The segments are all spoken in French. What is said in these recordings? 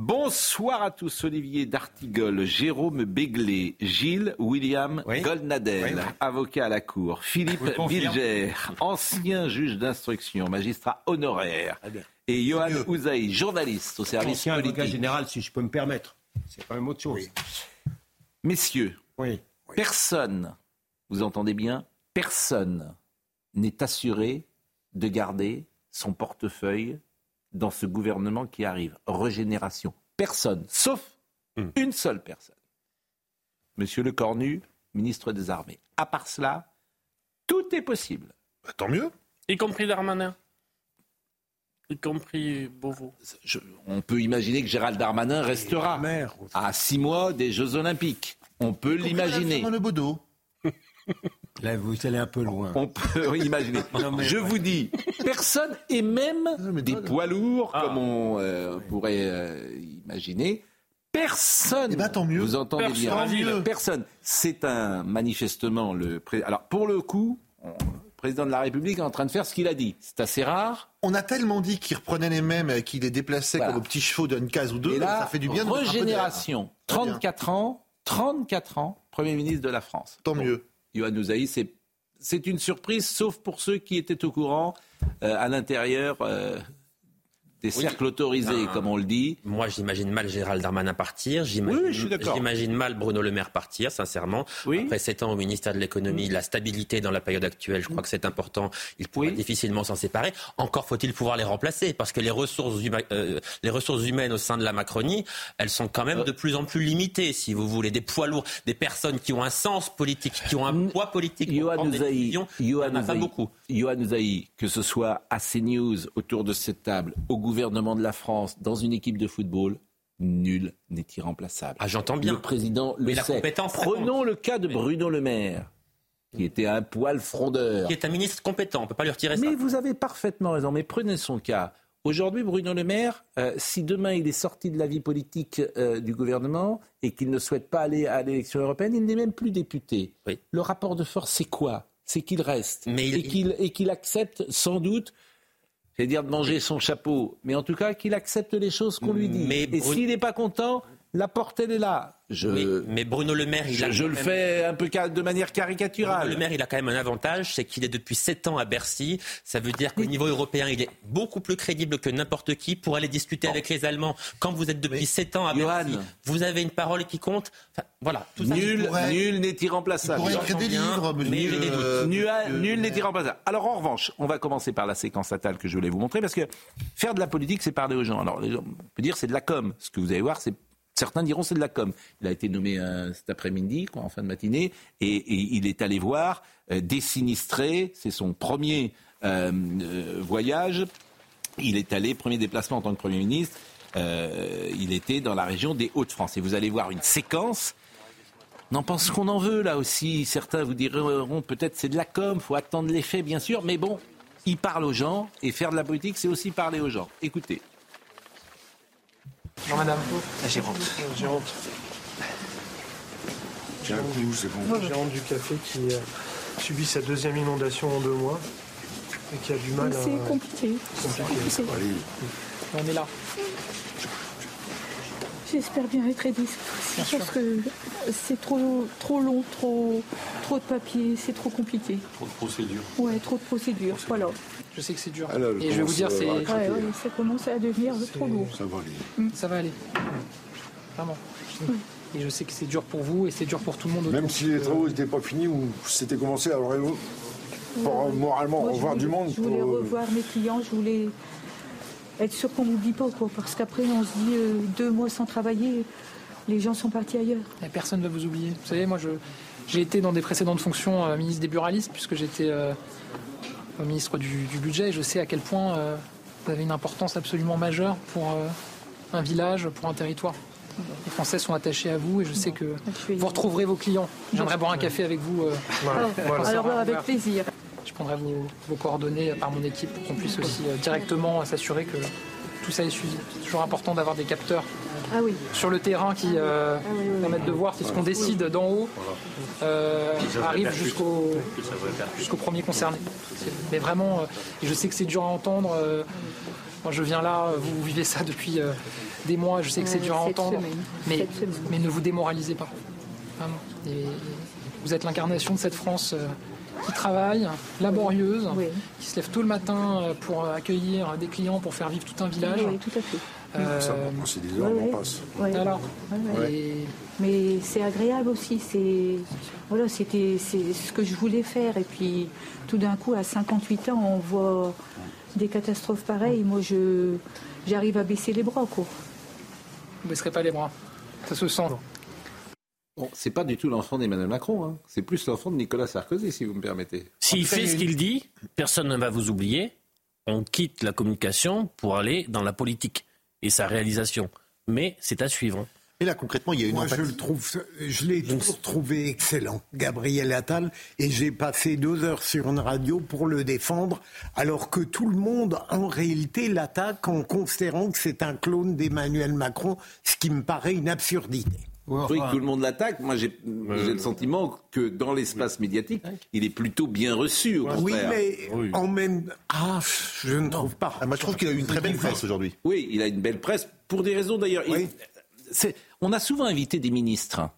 Bonsoir à tous, Olivier D'Artigol, Jérôme Béglé, Gilles William Oui. Goldnadel, Oui. avocat à la Cour, Philippe. Bilger, ancien juge d'instruction, magistrat honoraire, et Johan. Ouzaï, journaliste au service Ancien avocat politique. général, si je peux me permettre. C'est pas un autre chose. Messieurs, Oui. personne, vous entendez bien, personne n'est assuré de garder son portefeuille dans ce gouvernement qui arrive. Régénération. Personne, sauf Hmm. une seule personne. Monsieur Le Cornu, ministre des Armées. À part cela, tout est possible. Bah, tant mieux. Y compris Darmanin. Y compris Beauvau. Je- on peut imaginer que Gérald Darmanin restera à six mois des Jeux Olympiques. On peut l'imaginer. Là, vous allez un peu loin. On peut imaginer. Non, mais- Je vous dis, personne, et même des poids lourds, Ah. comme on euh, pourrait euh, imaginer, personne. Eh ben, tant mieux. Vous entendez bien Personne. Tant mieux. Personne. C'est un manifestement le. pré- Alors pour le coup, on- le président de la République est en train de faire ce qu'il a dit. C'est assez rare. On a tellement dit qu'il reprenait les mêmes et qu'il les déplaçait Voilà. comme aux petits chevaux d'une case ou deux. et là, ça fait du bien de régénération. Très bien. 34 ans, 34 ans, Premier ministre de la France. Tant Bon. mieux. C'est, c'est une surprise, sauf pour ceux qui étaient au courant euh, à l'intérieur euh, des cercles autorisés, comme on le dit. Moi, j'imagine mal Gérald Darmanin partir. J'imagine, Oui, je suis d'accord. J'imagine mal Bruno Le Maire partir, sincèrement. Oui. Après sept ans au ministère de l'économie, la stabilité dans la période actuelle, je crois que c'est important. Il pourrait Oui. difficilement s'en séparer. Encore faut-il pouvoir les remplacer, parce que les ressources, huma- euh, les ressources humaines au sein de la Macronie, elles sont quand même de plus en plus limitées, si vous voulez. Des poids lourds, des personnes qui ont un sens politique, qui ont un poids politique Yohann a pas Ouzaï, beaucoup. Yohann que ce soit à CNews, autour de cette table, au gouvernement de la France, dans une équipe de football, nul n'est irremplaçable. Ah, j'entends bien. Le président le Mais la sait. compétence, Prenons le cas de Bruno Le Maire, qui était un poil frondeur. Qui est un ministre compétent, on ne peut pas lui retirer ça. Mais vous avez parfaitement raison. Mais prenez son cas. Aujourd'hui, Bruno Le Maire, euh, si demain il est sorti de la vie politique euh, du gouvernement et qu'il ne souhaite pas aller à l'élection européenne, il n'est même plus député. Oui. Le rapport de force, c'est quoi? C'est qu'il reste Mais il- et qu'il et qu'il accepte sans doute. C'est dire de manger son chapeau, mais en tout cas qu'il accepte les choses qu'on lui dit. Mais et Brun- s'il n'est pas content, la porte elle est là. Je, Mais, mais Bruno Le Maire, il a je, je quand le même- fais un peu de manière Bruno caricaturale. Le Maire, il a quand même un avantage, c'est qu'il est depuis 7 ans à Bercy. Ça veut dire qu'au niveau européen, il est beaucoup plus crédible que n'importe qui pour aller discuter avec les Allemands. Quand vous êtes depuis 7 ans à Johan. Bercy, vous avez une parole qui compte. Enfin, voilà, tout ça. Nul, pourrait- nul n'est irremplaçable. écrire des livres, mais euh, Nul, nul n'est irremplaçable. Alors en revanche, on va commencer par la séquence natale que je voulais vous montrer parce que faire de la politique, c'est parler aux gens. Alors les gens- on peut dire c'est de la com. Ce que vous allez voir, c'est certains diront c'est de la com. Il a été nommé euh, cet après-midi, en fin de matinée, et, il est allé voir euh, des sinistrés. C'est son premier euh, voyage. Il est allé premier déplacement en tant que premier ministre. il était dans la région des Hauts-de-France. Et vous allez voir une séquence on en pense qu'on en veut là aussi. Certains vous diront peut-être c'est de la com, faut attendre les faits bien sûr, mais bon, il parle aux gens et faire de la politique c'est aussi parler aux gens. Écoutez. Bonjour madame. Gérante. Gérante. J'ai un coup, c'est bon. Gérante du café qui euh, subit sa deuxième inondation en deux mois et qui a du mal à... C'est compliqué. compliqué. Allez, On est là. J'espère bien être aidée parce que c'est trop, trop long, trop, trop de papier, c'est trop compliqué. trop de procédures. Ouais, trop de procédures, voilà. Je sais que c'est dur. Alors, et je vais vous dire, c'est... euh, Ouais, ouais, ça commence à devenir trop lourd. Ça va aller. Ça va aller. Vraiment. Et je sais que c'est dur pour vous et c'est dur pour tout le monde. Même si les travaux n'étaient pas finis ou c'était commencé, alors pour euh, moralement Moi, revoir voulais- du monde. Je voulais pour, euh, revoir mes clients, je voulais être sûr qu'on m'oublie pas, quoi, parce qu'après on se dit euh, deux mois sans travailler, les gens sont partis ailleurs. Et personne ne va vous oublier. Vous savez, moi, je, j'ai été dans des précédentes fonctions euh, ministre des buralistes, puisque j'étais euh, ministre du, du budget, et je sais à quel point euh, Vous avez une importance absolument majeure pour euh, un village, pour un territoire. Les Français sont attachés à vous et je sais que vous retrouverez vos clients. Je viendrai boire un café avec vous. euh, Ah, Alors avec plaisir. je prendrai vos, vos coordonnées par mon équipe pour qu'on puisse aussi euh, directement s'assurer que tout ça est suivi. C'est toujours important d'avoir des capteurs Ah oui. sur le terrain qui euh, oui, oui. permettent de voir si ce qu'on décide d'en haut euh, arrive jusqu'au jusqu'au premier concerné. Mais vraiment, euh, et je sais que c'est dur à entendre. euh, moi, je viens là, euh, vous vivez ça depuis euh, des mois. Je sais que c'est dur à entendre, mais ne vous démoralisez pas. Vraiment. Et vous êtes l'incarnation de cette France euh, qui travaille, laborieuse, Oui. qui se lève tôt le matin euh, pour accueillir des clients, pour faire vivre tout un village. Oui, tout à fait. Euh, Ça, maintenant, c'est des heures, ouais, on passe. Ouais. voilà. Ouais, ouais. Et Mais c'est agréable aussi. C'est voilà, c'était c'est ce que je voulais faire. Et puis tout d'un coup, à 58 ans, on voit des catastrophes pareilles. Moi, je j'arrive à baisser les bras, quoi. vous ne baisserez pas les bras. Ça se sent. Bon, c'est pas du tout l'enfant d'Emmanuel Macron, hein. c'est plus l'enfant de Nicolas Sarkozy, si vous me permettez. S'il fait ce qu'il dit, personne ne va vous oublier. On quitte la communication pour aller dans la politique et sa réalisation. Mais c'est à suivre. Et là, concrètement, il y a une Moi, je le trouve, je l'ai toujours trouvé excellent, Gabriel Attal, et j'ai passé deux heures sur une radio pour le défendre, alors que tout le monde, en réalité, l'attaque en considérant que c'est un clone d'Emmanuel Macron, ce qui me paraît une absurdité. Oui, tout le monde l'attaque. Moi, j'ai le sentiment que dans l'espace médiatique, il est plutôt bien reçu, au Oui, contraire. mais en même... Ah, je ne trouve pas. Ah, moi, je trouve qu'il a eu une très belle presse aujourd'hui. Oui, il a une belle presse, pour des raisons d'ailleurs. Oui. On a souvent invité des ministres.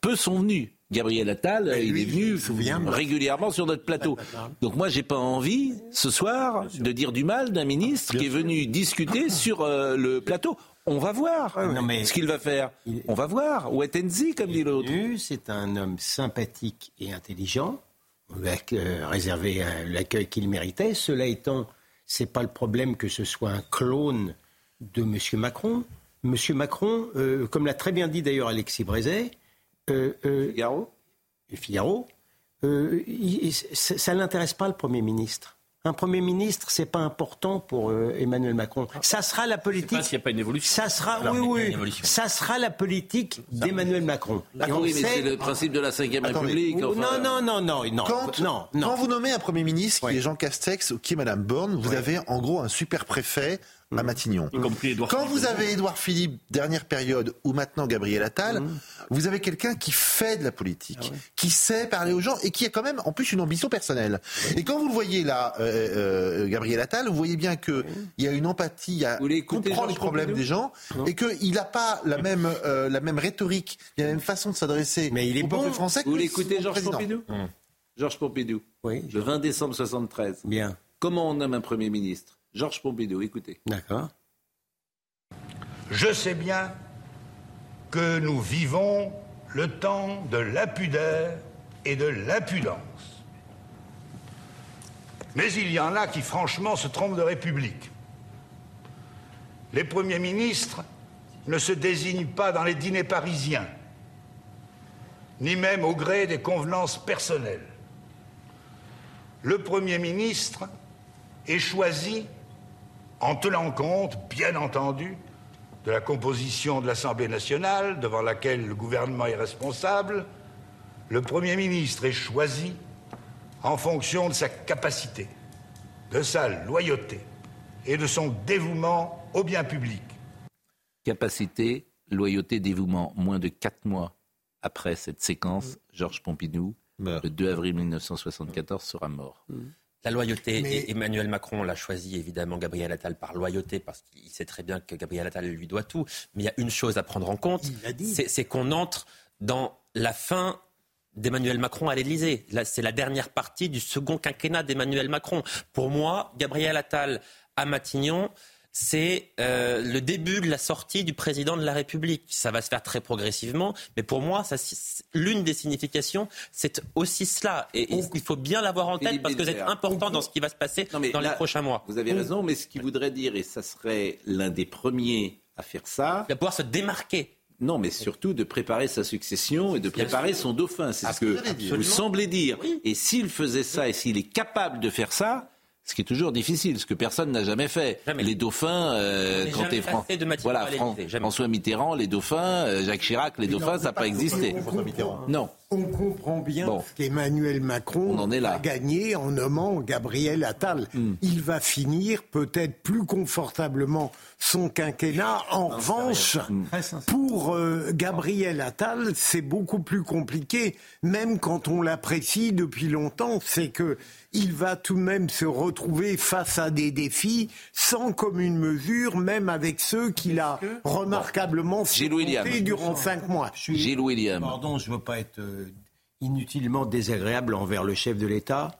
Peu sont venus. Gabriel Attal, il est venu souviens, régulièrement sur notre plateau. Donc moi, j'ai pas envie ce soir de dire du mal d'un ministre qui est venu discuter sur euh, le plateau. On va voir Non, mais- ce qu'il va faire. Il- On va voir. And see, comme dit l'autre. C'est un homme sympathique et intelligent, avec, euh, réservé l'accueil qu'il méritait. Cela étant, c'est pas le problème que ce soit un clone de M. Macron. M. Macron, euh, comme l'a très bien dit d'ailleurs Alexis Brézet, euh, euh, Figaro Figaro, il- il- ça ça n'intéresse pas le Premier ministre. Un Premier ministre, c'est pas important pour euh, Emmanuel Macron. Ça sera la politique. pas s'il n'y a pas une évolution. Ça sera, Alors, oui, oui, ça sera la politique d'Emmanuel Macron. Ah mais c'est le principe de la Cinquième Attendez. République. non, enfin. non, non, non, non, Quand, non, non. quand vous nommez un Premier ministre qui est Jean Castex ou qui est Madame Borne, vous avez en gros un super préfet à Matignon. Y compris Édouard Quand Philippe. vous avez Édouard Philippe, dernière période, ou maintenant Gabriel Attal, vous avez quelqu'un qui fait de la politique, qui sait parler aux gens et qui a quand même en plus une ambition personnelle. Et quand vous le voyez là, euh, euh, Gabriel Attal, vous voyez bien qu'il y a une empathie, il y a, comprend les problèmes des gens et qu'il n'a pas la même, euh, la même rhétorique, la même façon de s'adresser Mais il est au peuple bon. français que Vous écouter Georges président. Pompidou Georges Pompidou, Oui, le 20 décembre 73. bien, Comment on nomme un Premier ministre? Georges Pompidou, écoutez. d'accord. Je sais bien que nous vivons le temps de la pudeur et de l'impudence. Mais il y en a qui franchement se trompent de république. Les premiers ministres ne se désignent pas dans les dîners parisiens, ni même au gré des convenances personnelles. Le Premier ministre est choisi en tenant compte, bien entendu, de la composition de l'Assemblée nationale, devant laquelle le gouvernement est responsable, le Premier ministre est choisi en fonction de sa capacité, de sa loyauté et de son dévouement au bien public. Capacité, loyauté, dévouement. Moins de quatre mois après cette séquence, Georges Pompidou, Meurt. le 2 avril 1974, sera mort. La loyauté, Mais- et Emmanuel Macron l'a choisi évidemment Gabriel Attal par loyauté parce qu'il sait très bien que Gabriel Attal lui doit tout. Mais il y a une chose à prendre en compte, c'est c'est qu'on entre dans la fin d'Emmanuel Macron à l'Élysée. Là, c'est la dernière partie du second quinquennat d'Emmanuel Macron. Pour moi, Gabriel Attal à Matignon, c'est euh, le début de la sortie du président de la République. Ça va se faire très progressivement, mais pour moi, ça, l'une des significations, c'est aussi cela. Et, et il faut bien l'avoir en tête parce que c'est important dans ce qui va se passer Non, dans là, les prochains mois. Vous avez raison, mais ce qui voudrait dire, et ça serait l'un des premiers à faire ça, Il va pouvoir se démarquer. non, mais surtout de préparer sa succession et de préparer son dauphin. C'est ce que vous semblez dire. Et s'il faisait ça et s'il est capable de faire ça, Ce qui est toujours difficile, ce que personne n'a jamais fait. Les dauphins, euh, quand t'es Fran- voilà, Fran-. François Mitterrand, les dauphins, euh, Jacques Chirac, les dauphins, ça n'a pas existé. Non. On comprend bien Bon. qu'Emmanuel Macron On en est là. a gagné en nommant Gabriel Attal. Hmm. Il va finir peut-être plus confortablement son quinquennat. En revanche, Hmm. pour euh, Gabriel Attal, c'est beaucoup plus compliqué, même quand on l'apprécie depuis longtemps. C'est que il va tout de même se retrouver face à des défis sans commune mesure, même avec ceux qu'il a remarquablement surmontés durant cinq mois. Gilles William. Pardon, je ne veux pas être euh, inutilement désagréable envers le chef de l'État,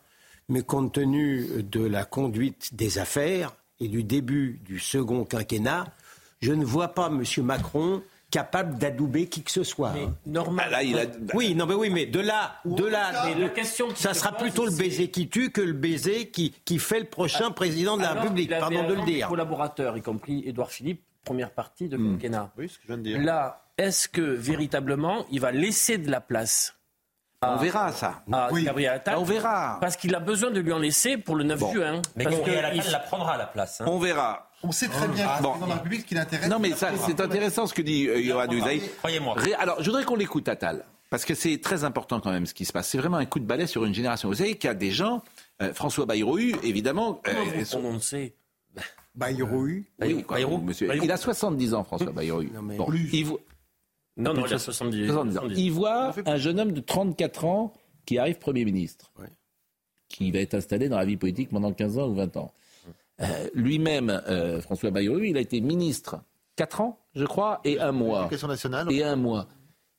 mais compte tenu de la conduite des affaires et du début du second quinquennat, je ne vois pas M. Macron capable d'adouber qui que ce soit. hein. Normal. Ah, là, il a- Oui, non, mais oui, mais de là, de là, Mais la question qui ça se sera pose, plutôt le baiser qui tue que le baiser qui, qui fait le prochain président de la République. Pardon de le dire. collaborateurs, y compris Édouard Philippe, première partie de Hmm. quinquennat. Oui, ce que je viens de dire. Là, est-ce que véritablement, il va laisser de la place On verra ça. à Gabriel Attal On verra. Parce qu'il a besoin de lui en laisser pour le 9 juin. Mais Parce Gabriel que Attal il- la prendra à la place. hein. On verra. On sait très bien que le Bon. président de la République, qui l'intéresse. Non, mais ça, c'est intéressant ce que dit euh, Yohann. Croyez-moi. Alors, je voudrais qu'on l'écoute, Attal. Parce que c'est très important quand même ce qui se passe. C'est vraiment un coup de balai sur une génération. Vous savez qu'il y a des gens, euh, François Bayrou, évidemment. euh, Comment vous sont- prononcez Bayrou. Oui, quoi, Bayrou monsieur. Bayrou. Il a 70 ans, François Bayrou. mais Bon, il voit- Non, non, il a de 70, 70 ans. 70. Il voit un jeune homme de 34 ans qui arrive Premier ministre, qui va être installé dans la vie politique pendant 15 ans ou 20 ans. Euh, Lui-même, euh, François Bayrou, il a été ministre 4 ans, je crois, et un mois. L'éducation nationale. Et un mois.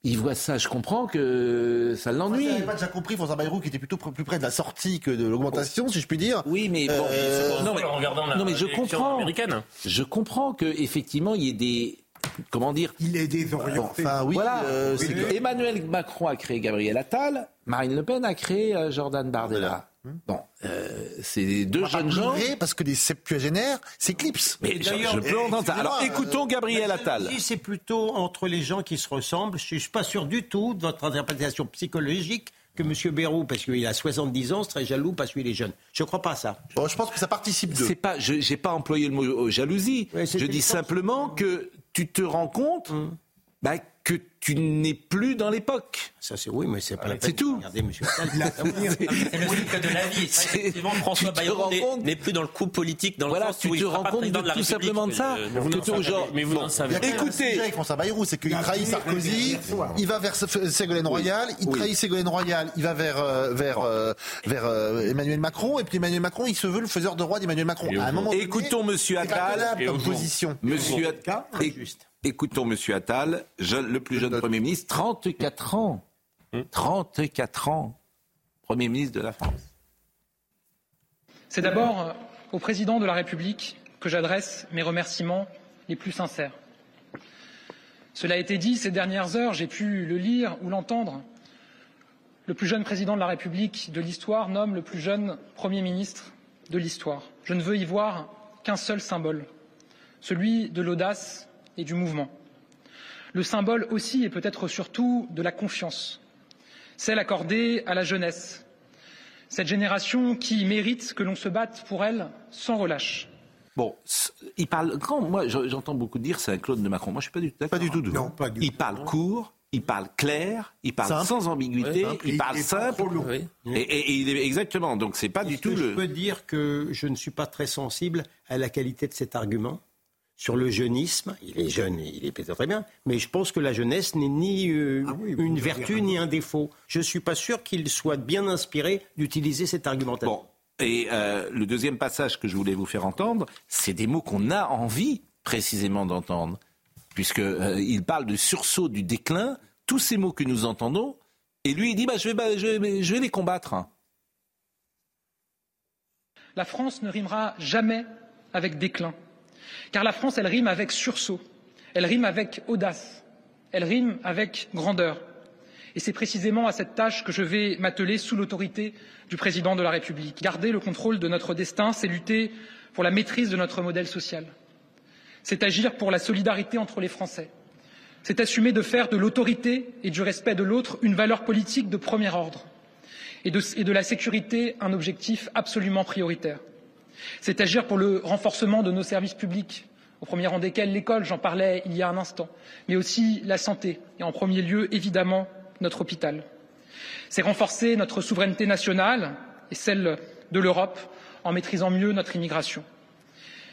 Il voit ça, je comprends que ça l'ennuie. Vous pas déjà compris, François Bayrou, qui était plutôt pr- plus près de la sortie que de l'augmentation, si je puis dire. Oui, mais bon, Euh, non, mais, en regardant la non, mais je comprends. américaine. Je comprends que effectivement il y ait des comment dire. Il est Bon, désorienté. enfin, oui. voilà. euh, Emmanuel Macron a créé Gabriel Attal, Marine Le Pen a créé euh, Jordan Bardella. Bon, euh, c'est deux On jeunes gens. parce que des septuagénaires s'éclipsent. Mais je, je peux entendre ça. Alors écoutons Gabriel Attal. C'est plutôt entre les gens qui se ressemblent, je ne suis pas sûr du tout de votre interprétation psychologique que M. Bérou, parce qu'il a 70 ans, serait jaloux parce qu'il est jeune. Je ne crois pas à ça. Bon, je pense que ça participe de. C'est pas, je n'ai pas employé le mot jalousie. Ouais, je dis simplement que tu te rends compte bah, que tu n'es plus dans l'époque. Ça, c'est oui, mais c'est pas la C'est peine de tout. Regardez, M. Attal. C'est le cycle de la vie. C'est- Effectivement, François tu te Bayrou rends n'est- plus dans le coup politique, dans le Voilà, sens tu où il te rends pas compte de tout simplement de ça. Mais vous tu- savez- un Écoutez. avec François Bayrou, c'est qu'il trahit Sarkozy, il va vers Ségolène Royal, il trahit Ségolène Royal, il va vers, euh, vers, euh, vers euh, Emmanuel Macron, et puis Emmanuel Macron, il se veut le faiseur de roi d'Emmanuel Macron. À un moment donné, Écoutons Monsieur c'est pas Attal. position. Monsieur Attal. Écoutons Monsieur Attal, jeune- le plus jeune Premier ministre, 34 ans. 34 ans. Premier ministre de la France. C'est d'abord euh, au président de la République que j'adresse mes remerciements les plus sincères. Cela a été dit ces dernières heures, j'ai pu le lire ou l'entendre. Le plus jeune président de la République de l'histoire nomme le plus jeune Premier ministre de l'histoire. Je ne veux y voir qu'un seul symbole, celui de l'audace et du mouvement. Le symbole aussi et peut-être surtout de la confiance, celle accordée à la jeunesse, cette génération qui mérite que l'on se batte pour elle sans relâche. Bon, il parle. Quand moi, je- j'entends beaucoup dire c'est un clone de Macron. Moi, je suis pas du tout d'accord. Pas du tout. de- Non, pas du Il parle court, il parle clair, il parle Simple. sans ambiguïté, simple. il parle simple. Et, et- et il est exactement. Donc c'est pas du tout que le. Je peux dire que je ne suis pas très sensible à la qualité de cet argument? Sur le jeunisme. Il est jeune, et il est peut-être très bien, mais je pense que la jeunesse n'est ni euh, Ah une vertu ni un défaut. Je ne suis pas sûr qu'il soit bien inspiré d'utiliser cet argumentation. Bon. Et euh, le deuxième passage que je voulais vous faire entendre, c'est des mots qu'on a envie précisément d'entendre, puisque euh, il parle de sursaut du déclin. Tous ces mots que nous entendons, et lui il dit bah, je vais, bah, je vais, je vais les combattre. La France ne rimera jamais avec déclin, car la France, elle rime avec sursaut, elle rime avec audace, elle rime avec grandeur. Et c'est précisément à cette tâche que je vais m'atteler sous l'autorité du président de la République. Garder le contrôle de notre destin, c'est lutter pour la maîtrise de notre modèle social. C'est agir pour la solidarité entre les Français. C'est assumer de faire de l'autorité et du respect de l'autre une valeur politique de premier ordre et de, et de la sécurité un objectif absolument prioritaire. C'est agir pour le renforcement de nos services publics, au premier rang desquels l'école, j'en parlais il y a un instant, mais aussi la santé, et en premier lieu, évidemment, notre hôpital. C'est renforcer notre souveraineté nationale et celle de l'Europe en maîtrisant mieux notre immigration.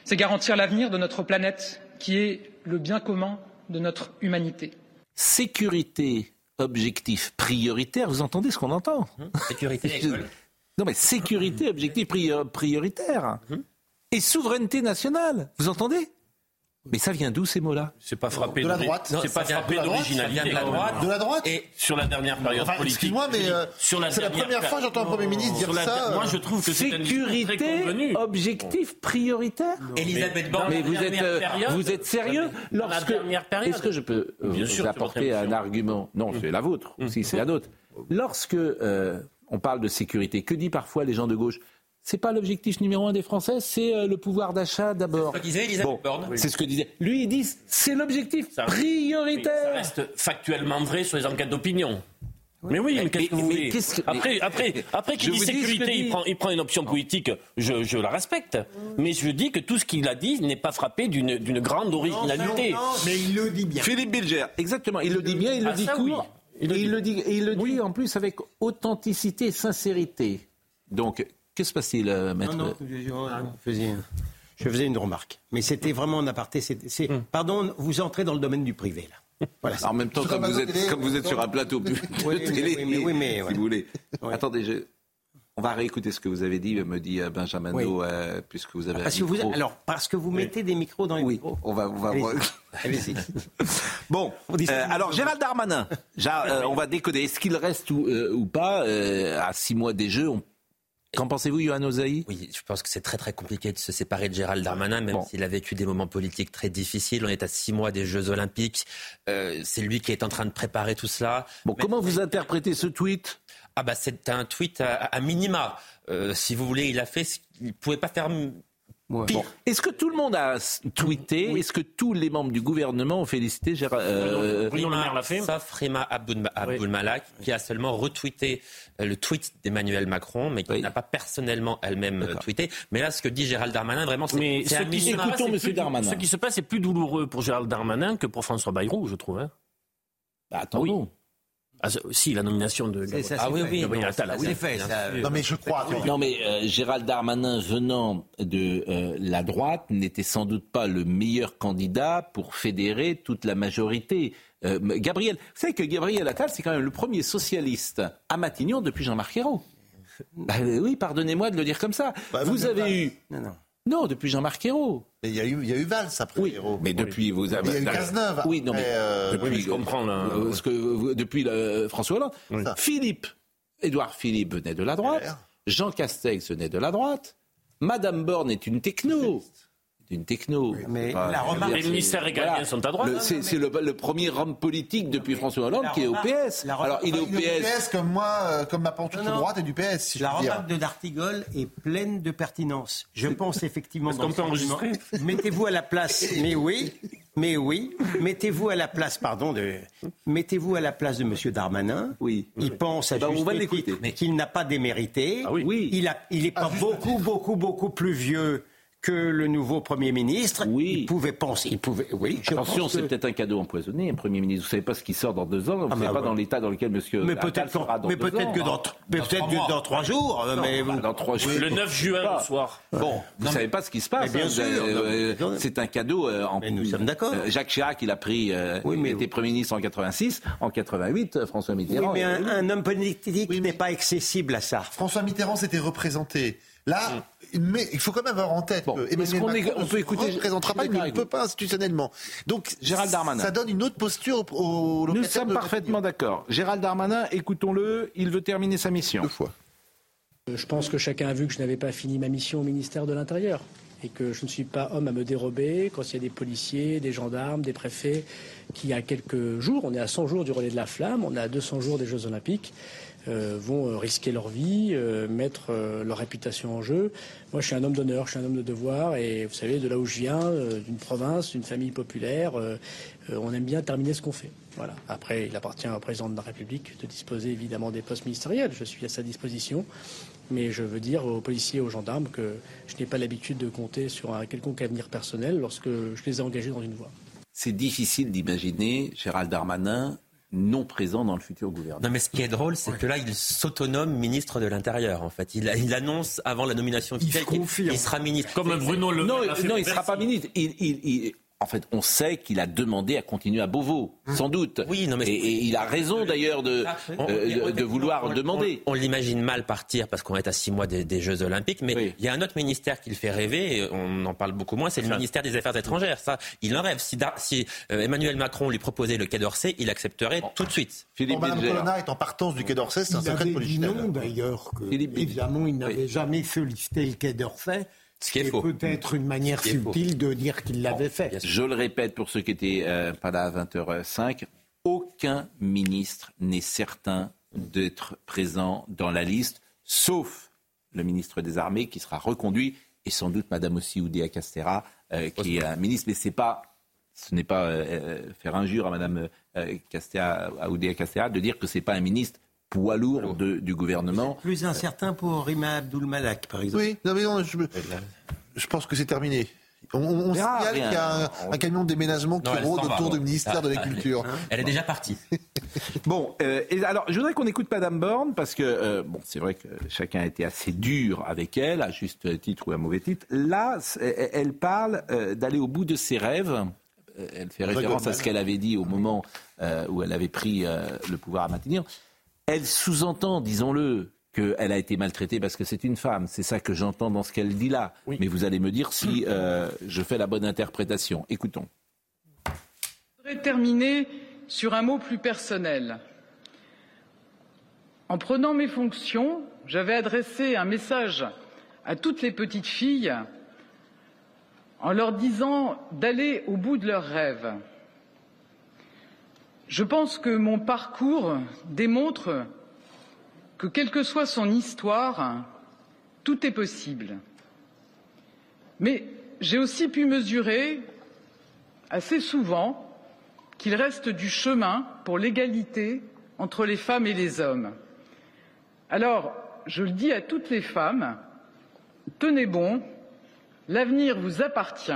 C'est garantir l'avenir de notre planète qui est le bien commun de notre humanité. Sécurité, objectif prioritaire, vous entendez ce qu'on entend? Sécurité, école. Non mais sécurité, objectif prior- prioritaire. Et souveraineté nationale, vous entendez? Mais ça vient d'où ces mots-là? C'est pas frappé De la droite. C'est pas frappé de la droite, d'originalité. de la droite. De la droite Et Sur la dernière période Enfin, politique. excuse-moi, mais euh, Sur la c'est la dernière première fois que j'entends un Premier ministre dire la- ça. Moi, euh, je trouve que Sécurité, objectif prioritaire? Elisabeth Borne, Mais la vous êtes, dernière euh, période, vous êtes sérieux la Lorsque-. Est-ce que je peux euh, Bien vous sûr, apporter un argument? Non, c'est la vôtre. Si, c'est la nôtre. Lorsque euh, on parle de sécurité, que dit parfois les gens de gauche? C'est pas l'objectif numéro un des Français, c'est euh, le pouvoir d'achat d'abord. C'est ce que disait Elisabeth Borne. C'est ce que disait. Lui, il dit c'est l'objectif Ça- Oui, ça prioritaire. reste factuellement vrai sur les enquêtes d'opinion. Mais oui, mais, qu'est-ce que vous mais voulez qu'est-ce que- Après, mais- après, après Je qu'il dit dis sécurité, il prend, il prend une option politique, je, je la respecte. Mais je dis que tout ce qu'il a dit n'est pas frappé d'une d'une grande originalité. mais il le dit bien. Philippe Bilger, exactement. Il le dit bien, il le Ah, dit ça, court. oui. Il le et il dit. le dit, et il le dit en plus avec authenticité et sincérité. Donc, que se passe-t-il, euh, maître Non, non, je, faisais, je faisais une remarque. Mais c'était vraiment en aparté. c'est- c'est- Pardon, vous entrez dans le domaine du privé, là. Voilà. En même temps, comme un vous êtes, télé, comme vous êtes en sur un plateau de Oui, télé, mais- oui, mais si voilà. vous voulez. Oui. Attendez, je- on va réécouter ce que vous avez dit, me dit euh, Benjamin Oui. No, euh, puisque vous avez Parce un que vous, micro. alors, parce que vous mettez des micros dans les Oui, micros. on va, on va Allez-y. voir. Allez-y. Bon, On euh, alors Gérald Darmanin, Ja- euh, on va décoder. Est-ce qu'il reste ou, euh, ou pas euh, à six mois des Jeux? On- Qu'en pensez-vous, Johan Ozaï Oui, je pense que c'est très très compliqué de se séparer de Gérald Darmanin, même Bon. s'il a vécu des moments politiques très difficiles. On est à six mois des Jeux Olympiques. Euh, c'est lui qui est en train de préparer tout cela. Bon, Mais- comment vous interprétez ce tweet? Ah bah c'est un tweet à, à minima. Euh, si vous voulez, il a fait. ce- Il pouvait pas faire pire. Bon. Est-ce que tout le monde a tweeté? Est-ce que tous les membres du gouvernement ont félicité Gérald euh, Bruno Le Maire l'a fait. Sauf Rima qui a seulement retweeté euh, le tweet d'Emmanuel Macron, mais qui Oui. n'a pas personnellement elle-même euh, tweeté. Mais là, ce que dit Gérald Darmanin, vraiment, c'est Mais ce qui, se passe, plus- Darmanin. ce qui se passe est plus douloureux pour Gérald Darmanin que pour François Bayrou, je trouve. hein. bah, attendons. Ah, si, la nomination de ça, Ah oui, oui, Gabriel non, Attal, ça, oui. C'est fait, ça. Non, mais je crois. Non mais euh, Gérald Darmanin venant de euh, la droite n'était sans doute pas le meilleur candidat pour fédérer toute la majorité. Euh, Gabriel, vous savez que Gabriel Attal c'est quand même le premier socialiste à Matignon depuis Jean-Marc Ayrault. Bah, oui, pardonnez-moi de le dire comme ça. Bah, vous avez pas- eu Non, non. Non depuis Jean-Marc Ayrault. Mais il y a eu, il y a eu Valls après. Oui, Hérault. mais depuis vous avez Il y a eu Cazeneuve. Oui, non mais euh, depuis, oui, mais je comprends, là. euh, ce que depuis le- François Hollande, Oui. Philippe, Édouard Philippe venait de la droite. Jean Castex venait de la droite, Madame Borne est une techno. Une techno. mais Enfin, la remarque- dire, Les c'est- ministères régaliens sont à droite. Le-. C'est le, le premier homme politique depuis François Hollande La qui est au remarque- PS. la Alors remarque- il est au est PS. PS comme moi, euh, comme ma pantoufle droite et du PS, si La puis dire. remarque de D'Artigol est pleine de pertinence. Je pense effectivement. Est-ce qu'on peut enregistrer Mettez-vous à la place. Mais oui, mais oui. Mettez-vous à la place, pardon, de. Mettez-vous à la place de Monsieur Darmanin. Oui. Il pense à ben, juste qu'il n'a pas démérité. Ah oui. Oui. Il a, il est pas beaucoup, beaucoup, beaucoup plus vieux que le nouveau Premier ministre. Oui. Il pouvait penser. Il pouvait. Oui. Attention, c'est que- peut-être un cadeau empoisonné, un Premier ministre. Vous savez pas ce qui sort dans deux ans, vous ne Ah, savez bah, pas ouais. dans l'état dans lequel Monsieur Mais peut-être sera qu'en- dans mais deux peut-être ans. que dans, mais peut-être que dans trois jours. euh, mais vous- Dans trois jours. Le 9 juin, le soir. Bon, vous ne savez pas ce qui se passe. Mais bien hein, euh, mais- c'est un cadeau euh, en Mais nous sommes d'accord. Euh, Jacques Chirac, il a pris, euh, Oui, il mais- était Premier ministre en 86. En 88, euh, François Oui, Mitterrand. mais un, homme politique Oui, n'est pas accessible à ça. François Mitterrand s'était représenté. Là, mais il faut quand même avoir en tête Bon, que Emmanuel qu'on est- Macron on ne peut écouter- représentera je pas, il ne peut pas institutionnellement. Donc, Gérald Darmanin. ça donne une autre posture au, au Nous sommes de parfaitement d'accord. Gérald Darmanin, écoutons-le, il veut terminer sa mission. Deux fois. Euh, Je pense que chacun a vu que je n'avais pas fini ma mission au ministère de l'Intérieur et que je ne suis pas homme à me dérober quand il y a des policiers, des gendarmes, des préfets qui, a quelques jours, on est à 100 jours du relais de la flamme, on est à 200 jours des Jeux Olympiques, euh, vont euh, risquer leur vie, euh, mettre leur réputation en jeu. Moi, je suis un homme d'honneur, je suis un homme de devoir et vous savez, de là où je viens, d'une province, d'une famille populaire, on aime bien terminer ce qu'on fait. Voilà. Après, il appartient au président de la République de disposer évidemment des postes ministériels. Je suis à sa disposition. Mais je veux dire aux policiers et aux gendarmes que je n'ai pas l'habitude de compter sur un quelconque avenir personnel lorsque je les ai engagés dans une voie. C'est difficile d'imaginer Gérald Darmanin non présent dans le futur gouvernement. Non, mais ce qui est drôle, c'est que là, il s'autonome ministre de l'Intérieur, en fait. Il, il annonce avant la nomination officielle qu'il sera ministre. Comme Bruno Le Non, Maire fait non il ne sera pas ministre. Il- il- il- en fait, on sait qu'il a demandé à continuer à Beauvau, sans doute. Oui, non, mais et, et il a raison d'ailleurs de, On- euh, de, vouloir on- demander. On, on l'imagine mal partir parce qu'on est à six mois des, des Jeux Olympiques, mais il y a un autre ministère qui le fait rêver, et on en parle beaucoup moins, c'est le ministère des Affaires étrangères. Ça, il en rêve. Si, euh, Emmanuel Macron lui proposait le Quai d'Orsay, il accepterait tout de suite. Bon, Madame Colonna est en partance du Quai d'Orsay, c'est un Il secret non d'ailleurs, que Philippe évidemment il n'avait jamais sollicité le Quai d'Orsay. Ce qui est faux. peut-être une manière Ce subtile de dire qu'il l'avait fait. Je le répète pour ceux qui étaient euh, pas là à 20h05, aucun ministre n'est certain d'être présent dans la liste, sauf le ministre des Armées qui sera reconduit, et sans doute Madame aussi Oudéa Castera, euh, qui est un ministre, mais c'est pas, ce n'est pas euh, faire injure à Madame euh, Castera, à Oudéa Castera de dire que c'est pas un ministre poids lourd de- du gouvernement. Plus incertain pour Rima Abdul Malak, par exemple. Oui, non mais non, je, je pense que c'est terminé. On, on- on verra, signale qu'il y a un, un camion de déménagement qui Non, rôde va. autour du ministère de la Ah, Culture. Elle est déjà partie. Bon, euh, et alors je voudrais qu'on écoute Madame Borne parce que euh, bon, c'est vrai que chacun a été assez dur avec elle, à juste titre ou à mauvais titre. Là, elle parle euh, d'aller au bout de ses rêves. Elle fait référence à ce qu'elle avait dit au moment euh, où elle avait pris euh, le pouvoir à maintenir. Elle sous-entend, disons-le, qu'elle a été maltraitée parce que c'est une femme. C'est ça que j'entends dans ce qu'elle dit là. Mais vous allez me dire si euh, je fais la bonne interprétation. Écoutons. Je voudrais terminer sur un mot plus personnel. En prenant mes fonctions, j'avais adressé un message à toutes les petites filles en leur disant d'aller au bout de leurs rêves. Je pense que mon parcours démontre que quelle que soit son histoire, tout est possible. Mais j'ai aussi pu mesurer assez souvent qu'il reste du chemin pour l'égalité entre les femmes et les hommes. Alors, je le dis à toutes les femmes, tenez bon, l'avenir vous appartient.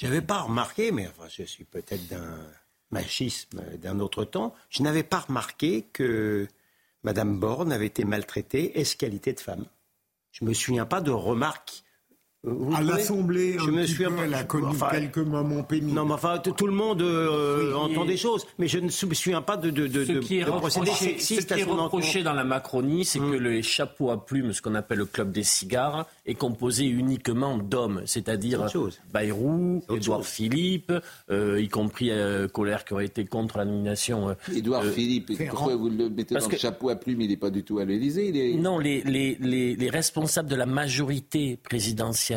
Je n'avais pas remarqué, mais enfin, je suis peut-être d'un machisme d'un autre temps, je n'avais pas remarqué que Madame Borne avait été maltraitée, est-ce qualité de femme Je me souviens pas de remarques. Vous À l'Assemblée, un je me petit souviens peu, pas. elle a connu Enfin, quelques moments pénibles. Non, mais enfin, tout le monde euh, Oui, entend des choses, mais je ne me souviens pas de, de, de, Ce de- qui est de procédés reproché, ce qui est reproché encontre. dans la Macronie, c'est que le chapeau à plumes, ce qu'on appelle le club des cigares, est composé uniquement d'hommes, c'est-à-dire Bayrou, Édouard Philippe, euh, y compris euh, Colère qui aurait été contre la nomination. euh, Édouard euh, Philippe, pourquoi vous le mettez Parce dans le que- chapeau à plumes Il n'est pas du tout à l'Élysée. Est... Non, les, les, les, les responsables de la majorité présidentielle,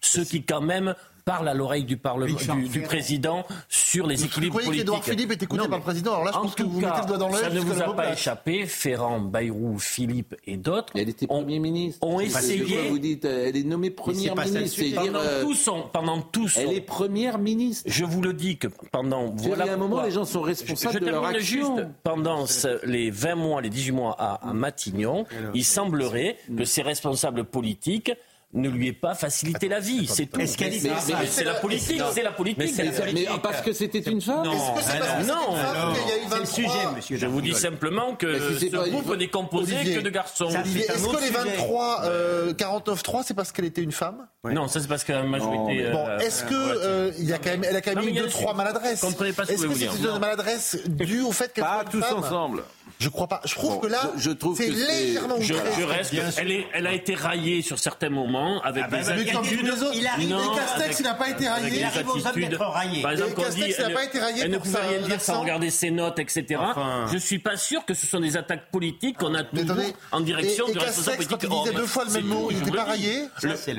ceux qui quand même parlent à l'oreille du, Parlement, du, président sur les Vous équilibres croyez politiques. qu'Édouard Philippe est écouté Non, par le président Alors là, je en pense que tout vous cas, mettez le doigt dans l'œil Ça ne vous a pas place. échappé. Ferrand, Bayrou, Philippe et d'autres Elle était Premier ministre. ont C'est ce que essayé. Vous dites, elle est nommée Première le ministre. dire, pendant, euh, tout son, pendant tout son- Elle est Première ministre. Je vous le dis que pendant. Voilà il y a un moment, les gens sont responsables je, je de leur action. juste. Pendant ce- les 20 mois, les 18 mois à, à Matignon, il semblerait que ces responsables politiques ne lui aient pas facilité la vie. C'est tout. Est-ce qu'elle est Mais- ça mais c'est la politique, c'est la politique. Mais c'est la politique. Mais parce que c'était une femme Non, Est-ce que c'est que c'est non. eu C'est le 23 sujet, monsieur. Je vous dis simplement que c'est ce pas- groupe n'est composé que de garçons. C'est est-ce que les sujet. 23 euh, 49-3, c'est parce qu'elle était une femme Non, ça c'est parce que la majorité. Bon, euh, est-ce que relative. euh, il y a quand même, elle a quand même Non, eu deux une- trois maladresses comprenez pas ce que Est-ce je que veux c'est dire. une Non. maladresse due au fait qu'elle Pas soit une tous femme ensemble. Je crois pas. Je trouve Bon, que là, je- je trouve c'est légèrement Je, outré. je reste. Elle, est- elle a été raillée sur certains moments avec des bah, tous les autres, Il arrive- Non, Castex, avec- il n'a pas été raillé. des Il arrive aux attitudes. d'être raillés. Par exemple, Castex, dit, il n'a elle, pas été raillé elle ne pouvait rien dire l'accent. sans regarder ses notes, etc. Enfin. Je suis pas sûr que ce sont des attaques politiques qu'on a toujours en direction et- et du responsable Castex, politique. quand il disait Oh, deux fois le même mot, il n'était pas raillé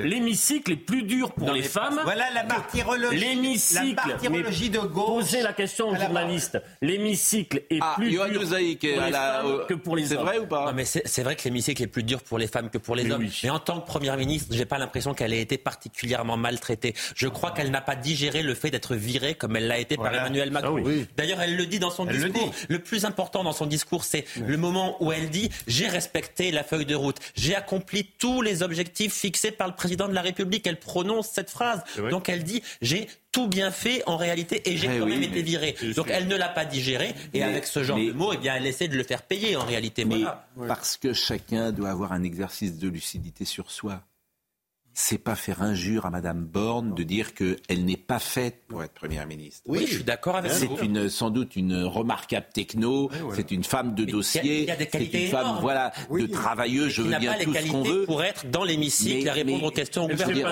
L'hémicycle est plus dur pour les femmes. Voilà la martyrologie. L'hémicycle, La martyrologie mais de gauche. posez la question aux journalistes. L'hémicycle est Ah, plus dur La- femmes au- que pour les C'est hommes. vrai ou pas Non, mais c'est c'est vrai que l'hémicycle est plus dur pour les femmes que pour les hommes. Mais en tant que première ministre, j'ai pas l'impression qu'elle ait été particulièrement maltraitée. Je crois qu'elle n'a pas digéré le fait d'être virée comme elle l'a été par. Emmanuel Macron. Ah oui. D'ailleurs, elle le dit dans son Elle discours. Le, plus important dans son discours, c'est le moment où elle dit j'ai respecté la feuille de route, j'ai accompli tous les objectifs fixés par le président de la République. Elle prononce cette phrase. Donc elle dit j'ai tout bien fait en réalité et j'ai Eh quand oui, même été virée. Donc elle ne l'a pas digéré et Mais- avec ce genre mais- de mots, eh bien, elle essaie de le faire payer en réalité. Mais Voilà. parce que chacun doit avoir un exercice de lucidité sur soi. C'est pas faire injure à Madame Borne de dire qu'elle n'est pas faite pour être première ministre. Oui, je suis d'accord avec C'est vous. une, sans doute une remarquable techno. C'est une femme de Mais dossier. C'est une femme, énormes. voilà, de travailleuse. Je veux bien pas les tout ce qu'on qualités veut. pour être dans l'hémicycle et répondre mais- aux questions au gouvernement.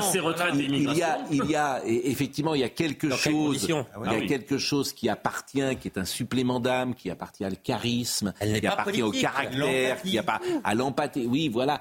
il, il y a, il y a, effectivement, il y a quelque Dans chose, il y a Ah oui. quelque chose qui appartient, qui est un supplément d'âme, qui appartient au charisme, qui pas appartient au caractère, qui appartient à l'empathie. Oui, voilà.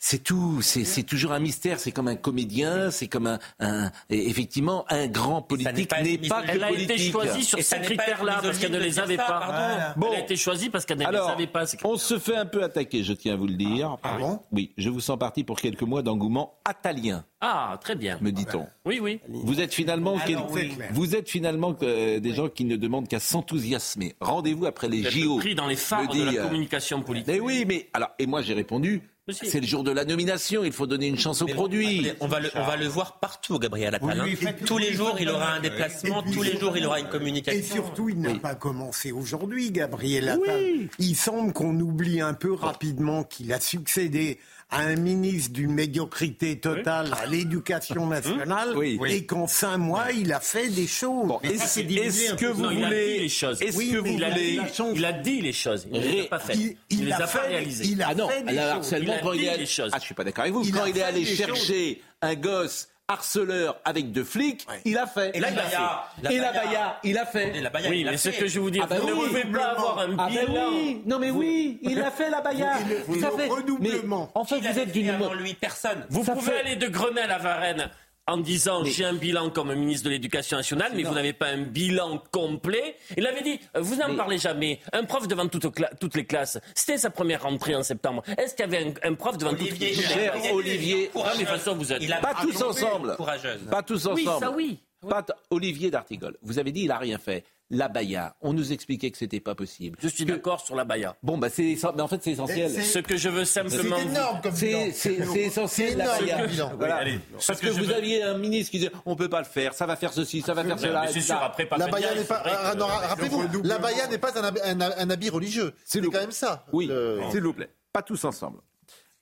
C'est tout, c'est toujours un mystère, c'est comme un comédien, c'est comme un, effectivement, un grand politique pas n'est pas que Elle a été choisie sur ces critères-là parce qu'elle ne les avait pas. Bon. Elle a été choisie parce qu'elle ne les avait pas. on se fait un peu attaquer, je tiens à vous le dire. Ah bon Oui, je vous sens parti pour quelques mois d'engouement italien, Ah, très bien. me dit-on. Oui, oui. Vous êtes finalement, Alors, quel- oui. vous êtes finalement euh, des gens qui ne demandent qu'à s'enthousiasmer. Rendez-vous après les Vous êtes JO. pris dans les phares de la euh, communication politique. Mais oui, mais alors et moi j'ai répondu. C'est le jour de la nomination, il faut donner une chance au produit. On va, le, on va le voir partout, Gabriel Attal. Hein. Tous les jours, il aura un Et déplacement, puis tous les jours, il aura une Et communication. surtout, il n'a pas commencé aujourd'hui, Gabriel Attal. Il semble qu'on oublie un peu rapidement qu'il a succédé à un ministre d'une médiocrité totale à l'éducation nationale Oui. et qu'en cinq mois, il a fait des choses. Ça, est-ce- que vous Non, il a voulez- dit les choses. est-ce Oui, que vous il, a voulez- dit, il a dit les choses. Il ne les a pas faites. Il- Il, il les a a pas fait- réalisées. il a Ah non, fait des choses. Il a dit les choses. Ah, je suis pas d'accord avec vous. Il quand a il est allé chercher un gosse harceleur avec deux flics, il a fait. Et la il a Baïa, fait. la Et la Baïa. Baïa, il a fait. Et la Baïa, Oui, il mais ce fait. que je vous dis, Ah bah vous ne oui. pouvez pas avoir un Ah bilan. oui, non mais oui, il a fait la le- Ça le fait- redoublement. Mais en fait, vous êtes d'une lui, personne. Vous Ça pouvez fait- aller de Grenelle à Varennes en disant j'ai un bilan comme ministre de l'Éducation nationale, mais vous n'avez pas un bilan complet. Il avait dit, euh, vous n'en parlez jamais. Un prof devant toute cla- toutes les classes. C'était sa première rentrée en septembre. Est-ce qu'il y avait un, un prof devant toutes Olivier, toutes les Cher classes Olivier, Ah, mais de toute façon, vous êtes. Il a pas tous ensemble. Courageuse. Pas tous ensemble. Oui, ça oui. Pas t- Olivier d'Artigol, vous avez dit il a rien fait. La Baïa, on nous expliquait que c'était pas possible. Je suis d'accord sur la Baïa. Bon bah c'est mais en fait c'est essentiel. Ce que je veux simplement. C'est énorme comme. C'est c'est- c'est essentiel la comme bilan. Voilà. Oui, allez. Parce Ce que, que vous veux- aviez un ministre qui disait on peut pas le faire, ça va faire ceci, ça va faire cela. C'est etc. sûr, après, pas La Baïa n'est pas. ah, non, Rappelez-vous, la Baïa n'est pas un, hab- un- un habit religieux. C'est quand même ça. Oui, Le- s'il vous plaît. Pas tous ensemble.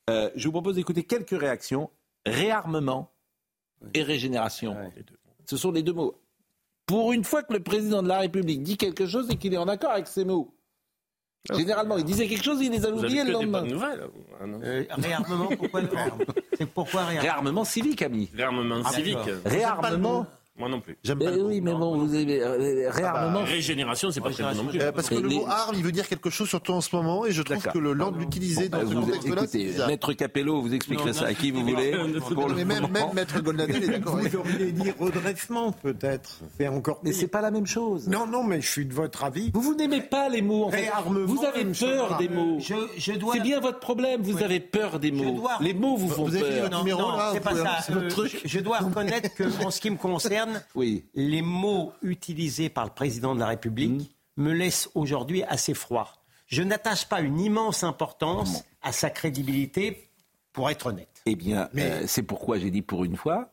Euh, je vous propose d'écouter quelques réactions. Réarmement et régénération. Ce sont les deux mots. Pour une fois que le président de la République dit quelque chose et qu'il est en accord avec ces mots. Généralement, il disait quelque chose, il les a oubliés le des lendemain. bonnes nouvelles. Ah, non. Euh, réarmement, pourquoi le C'est pourquoi réarmement Réarmement civique, ami. Réarmement Ah, civique. Réarmement. Moi non plus. J'aime Eh pas le mot. oui, mais bon, vous avez euh, réarmement. Régénération, c'est pas très bon non plus. Euh, parce que le mot arme, il veut dire quelque chose surtout en ce moment, et je trouve que le land l'utiliser dans Bah, ce vous, contexte-là, écoutez. Maître Capello, vous expliquerez ça à qui vous voulez. Pour le Mais même, Maître Golnadel est d'accord. Vous auriez dit redressement, peut-être. C'est encore Mais c'est pas la même chose. Non, non, mais je suis de votre avis. Vous, vous n'aimez pas les mots, en fait. Réarmement, Vous avez peur des mots. Je, je dois. C'est bien votre problème, vous avez peur des mots. Les mots vous font Vous avez fait peur. non, là, c'est pas ça. Euh, je dois reconnaître que, en ce qui me concerne, Oui. les mots utilisés par le président de la République me laissent aujourd'hui assez froid. Je n'attache pas une immense importance à sa crédibilité, pour être honnête. Eh bien, euh, c'est pourquoi j'ai dit pour une fois,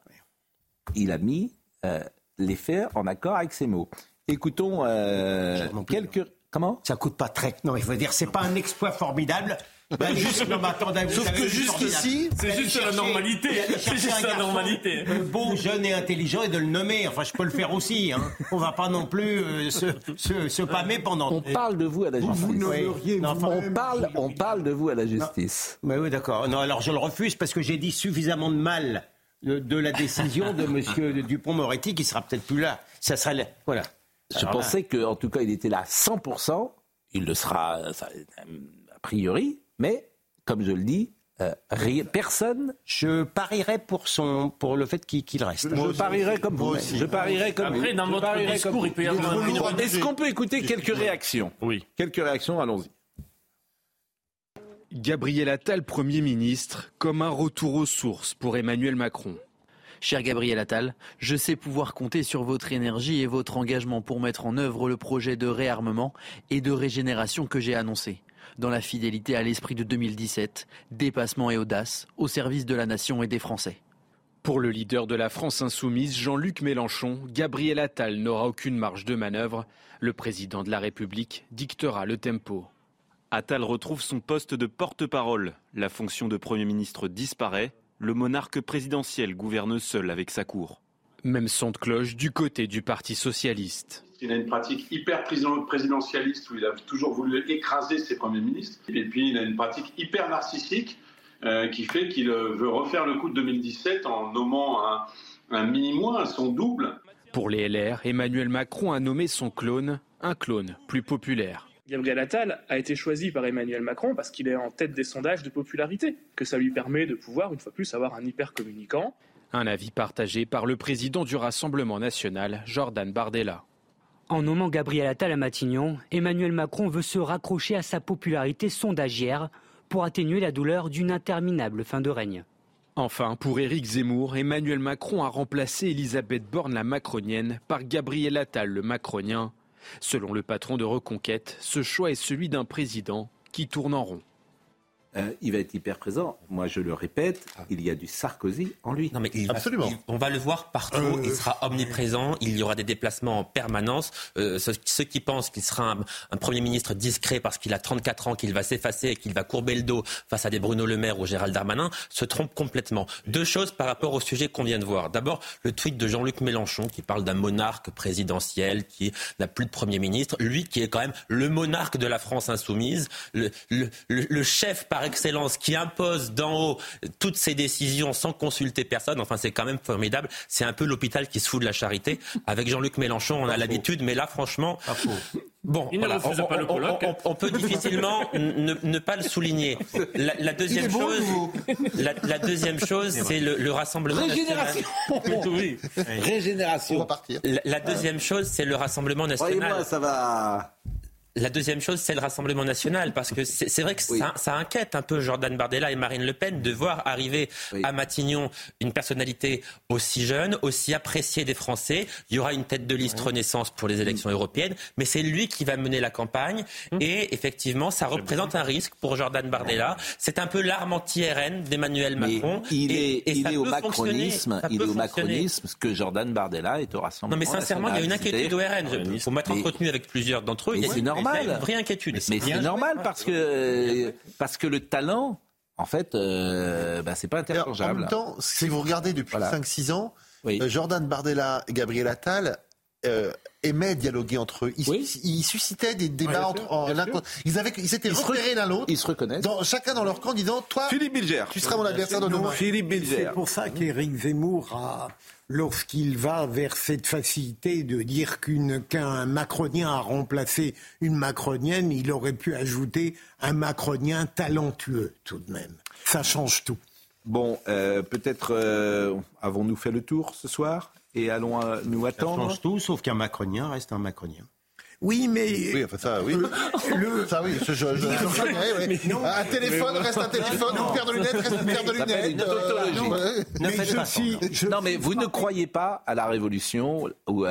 il a mis euh, les faits en accord avec ses mots. Écoutons euh, quelques. Comment? Ça coûte pas très. Non, il faut dire, c'est pas un exploit formidable. Ben, juste, non, mais attendez, vous Sauf que juste jusqu'ici, c'est juste la normalité. C'est juste la normalité. euh, Beau, jeune et intelligent et de le nommer. Enfin, je peux le faire aussi. Hein. On va pas non plus euh, se, se, se pâmer pendant. On parle de vous à la Vous, justice. vous nommeriez Non, vous-même- on, parle, on parle de vous à la justice. Mais oui, d'accord. Non, alors je le refuse parce que j'ai dit suffisamment de mal de, de la décision de Monsieur Dupont-Moretti qui sera peut-être plus là. Ça serait la- voilà. Je Alors pensais qu'en tout cas, il était là à 100%. Il le sera ça, a priori. Mais, comme je le dis, euh, rien- personne. Je parierais pour son pour le fait qu'il reste. Je parierais comme vous. Je parierais comme Après, vous. dans votre discours, comme il peut y avoir une Est-ce qu'on peut écouter quelques réactions? Oui. Quelques réactions, allons-y. Gabriel Attal, Premier ministre, comme un retour aux sources pour Emmanuel Macron. Cher Gabriel Attal, je sais pouvoir compter sur votre énergie et votre engagement pour mettre en œuvre le projet de réarmement et de régénération que j'ai annoncé. Dans la fidélité à l'esprit de 2017, dépassement et audace au service de la nation et des Français. Pour le leader de la France insoumise, Jean-Luc Mélenchon, Gabriel Attal n'aura aucune marge de manœuvre. Le président de la République dictera le tempo. Attal retrouve son poste de porte-parole. La fonction de Premier ministre disparaît. Le monarque présidentiel gouverne seul avec sa cour. Même son de cloche du côté du Parti socialiste. Il a une pratique hyper présidentialiste où il a toujours voulu écraser ses premiers ministres. Et puis il a une pratique hyper narcissique euh, qui fait qu'il euh, veut refaire le coup de 2017 en nommant un, un mini-moi, son double. Pour les LR, Emmanuel Macron a nommé son clone un clone plus populaire. Gabriel Attal a été choisi par Emmanuel Macron parce qu'il est en tête des sondages de popularité, que ça lui permet de pouvoir, une fois plus, avoir un hyper communicant. Un avis partagé par le président du Rassemblement national, Jordan Bardella. En nommant Gabriel Attal à Matignon, Emmanuel Macron veut se raccrocher à sa popularité sondagière pour atténuer la douleur d'une interminable fin de règne. Enfin, pour Éric Zemmour, Emmanuel Macron a remplacé Elisabeth Borne la macronienne par Gabriel Attal le macronien. Selon le patron de Reconquête, ce choix est celui d'un président qui tourne en rond. Euh, il va être hyper présent. Moi, je le répète, il y a du Sarkozy en lui. Non, mais il va- il- on va le voir partout. il sera omniprésent. Il y aura des déplacements en permanence. Euh, ceux, ceux qui pensent qu'il sera un, un Premier ministre discret parce qu'il a 34 ans, qu'il va s'effacer et qu'il va courber le dos face à des Bruno Le Maire ou Gérald Darmanin, se trompent complètement. Deux choses par rapport au sujet qu'on vient de voir. D'abord, le tweet de Jean-Luc Mélenchon qui parle d'un monarque présidentiel qui n'a plus de Premier ministre. Lui qui est quand même le monarque de la France insoumise, le, le- le- le chef par excellence qui impose d'en haut toutes ses décisions sans consulter personne. Enfin, c'est quand même formidable. C'est un peu l'hôpital qui se fout de la charité. Avec Jean-Luc Mélenchon, on a l'habitude, mais là, franchement. Bon, voilà, on, peut difficilement ne, ne pas le souligner. La, la deuxième bon, chose, la, la deuxième chose, c'est le, le rassemblement national. Oui. Régénération. La, la deuxième chose, c'est le Rassemblement national. Croyez-moi, ça va. La deuxième chose, c'est le Rassemblement national, parce que c'est vrai que ça, ça inquiète un peu Jordan Bardella et Marine Le Pen de voir arriver à Matignon une personnalité aussi jeune, aussi appréciée des Français. Il y aura une tête de liste Renaissance pour les élections européennes, mais c'est lui qui va mener la campagne. Et effectivement, ça représente un risque pour Jordan Bardella. C'est un peu l'arme anti-RN d'Emmanuel Macron. Il est, et il ça est au macronisme, il est au macronisme, ce que Jordan Bardella est au Rassemblement. Non mais sincèrement, il y a une national. inquiétude au RN. Faut m'être entretenu avec plusieurs d'entre eux. Il y a une- normal. il y a une vraie inquiétude. Mais c'est normal parce que, parce que le talent, en fait, euh, bah, c'est pas En interchangeable. même temps, si vous regardez depuis Voilà. 5-6 ans, euh, Jordan Bardella et Gabriel Attal euh, aimaient dialoguer entre eux. Ils, ils suscitaient des débats entre sûr, en- l'un Ils avaient, ils s'étaient repérés l'un l'autre. Ils se reconnaissent. Dans, chacun dans leur camp, disant Toi, Philippe Bilger. tu seras mon adversaire de demain. C'est pour ça qu'Éric Zemmour a, lorsqu'il va vers cette facilité de dire qu'une- qu'un macronien a remplacé une macronienne, il aurait pu ajouter un macronien talentueux tout de même. Ça change tout. Bon, euh, peut-être euh, avons-nous fait le tour ce soir et allons nous Ça attendre. change tout, sauf qu'un macronien reste un macronien. Oui, mais. Oui, enfin ça, oui. Le- Ça, oui, oui. Un téléphone reste un téléphone, une paire de lunettes reste une paire de lunettes. euh, Non, mais vous ne croyez pas à la révolution ou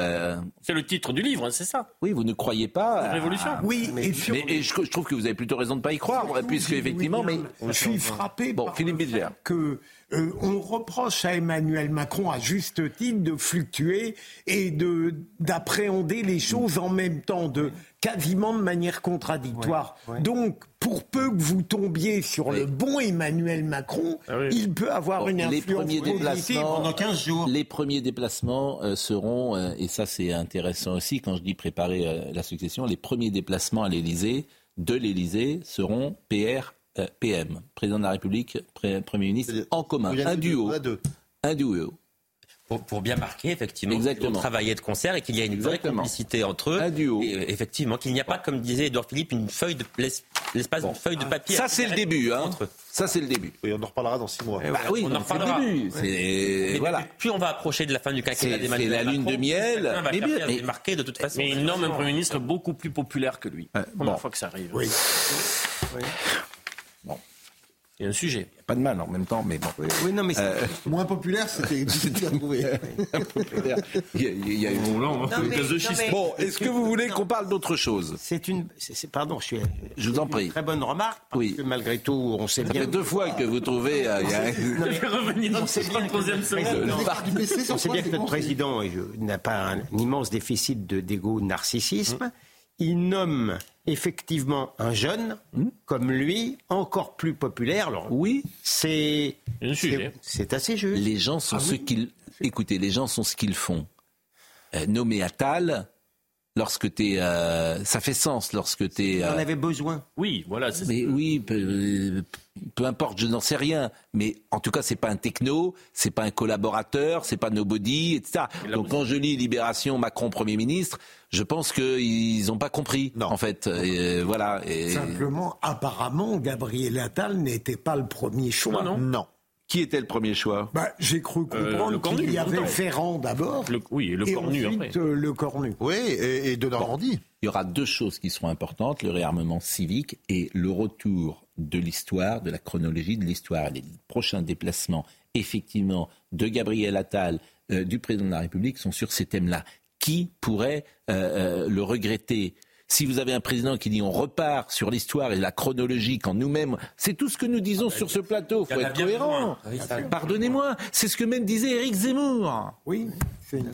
C'est le titre du livre, hein, c'est ça. Oui, vous ne croyez pas à... Révolution. Oui, mais, et mais- et je, je trouve que vous avez plutôt raison de ne pas y croire, puisque effectivement, mais Je suis frappé bon, par Philippe fait que euh, on reproche à Emmanuel Macron à juste titre de fluctuer et de d'appréhender les choses en même temps, de quasiment de manière contradictoire. Donc, pour peu que vous tombiez sur le bon Emmanuel Macron, il peut avoir Bon, une les influence premiers positive déplacements pendant 15 jours. Les premiers déplacements euh, seront, euh, et ça c'est intéressant aussi quand je dis préparer euh, la succession, les premiers déplacements à l'Élysée, de l'Élysée, seront PR, PM, président de la République, Premier ministre, en commun, un duo, un duo. Pour, pour bien marquer, effectivement, Exactement. qu'ils ont travaillé de concert et qu'il y a une vraie complicité entre eux. Et, euh, effectivement, qu'il n'y a pas, comme disait Edouard Philippe, une feuille de l'es- l'espace d'une feuille de papier. Ça c'est le début, hein. Entre eux. Ça c'est le début. Et on en reparlera dans six mois. Bah oui, on en c'est le reparlera. début. Voilà. Plus on va approcher de la fin du quinquennat C'est- d'Emmanuel c'est la lune Macron, de miel. va Mais bien, mais- démarquer de toute façon. Mais il nomme un Premier ministre beaucoup plus populaire que lui. Première fois que ça arrive. Oui. Il y a un sujet. Pas de mal en même temps, mais bon. Oui, non, mais Euh, Moins populaire, c'était difficile à trouver. il y a- il y a une- Non, mais- non, mais- Bon, est-ce que vous voulez qu'on parle d'autre chose? C'est une. pardon, je suis. Je vous en prie. Très bonne remarque. Parce Oui. que malgré tout, on sait Ça bien. fait deux fois que vous trouvez. euh, il y a- Non, mais- revenir on sait bien que le président- Le parc du PC, sur on sait bien que notre président n'a pas un, immense déficit de d'égo narcissisme. Il nomme effectivement un jeune comme lui, encore plus populaire. Alors, oui, c'est c'est- assez juste. Les gens sont ce qu'ils. Écoutez, les gens sont ce qu'ils font. Euh, nommer Attal, lorsque t'es. euh, ça fait sens lorsque t'es. Il en euh, avait besoin. Oui, voilà. c'est- Mais oui, peu, peu importe, je n'en sais rien. Mais en tout cas, c'est pas un techno, c'est pas un collaborateur, c'est pas nobody, etc. Donc quand je lis Libération, Macron Premier ministre, je pense qu'ils n'ont pas compris, en fait. Et, euh, voilà. Et- Simplement, apparemment, Gabriel Attal n'était pas le premier choix. non. Qui était le premier choix? Bah, J'ai cru Euh, le comprendre Cornu, qu'il y avait. Ferrand d'abord. Le- oui, et le et Cornu ensuite, après. euh, le Cornu. Oui, et, et de Normandie. Il y aura deux choses qui seront importantes, le réarmement civique et le retour de l'histoire, de la chronologie de l'histoire. Les prochains déplacements, effectivement, de Gabriel Attal, euh, du président de la République, sont sur ces thèmes-là. Qui pourrait euh, euh, le regretter? Si vous avez un président qui dit on repart sur l'histoire et la chronologie quand nous-mêmes, c'est tout ce que nous disons sur ce plateau, il faut être cohérent. besoin. Pardonnez-moi, c'est ce que même disait Éric Zemmour. Oui.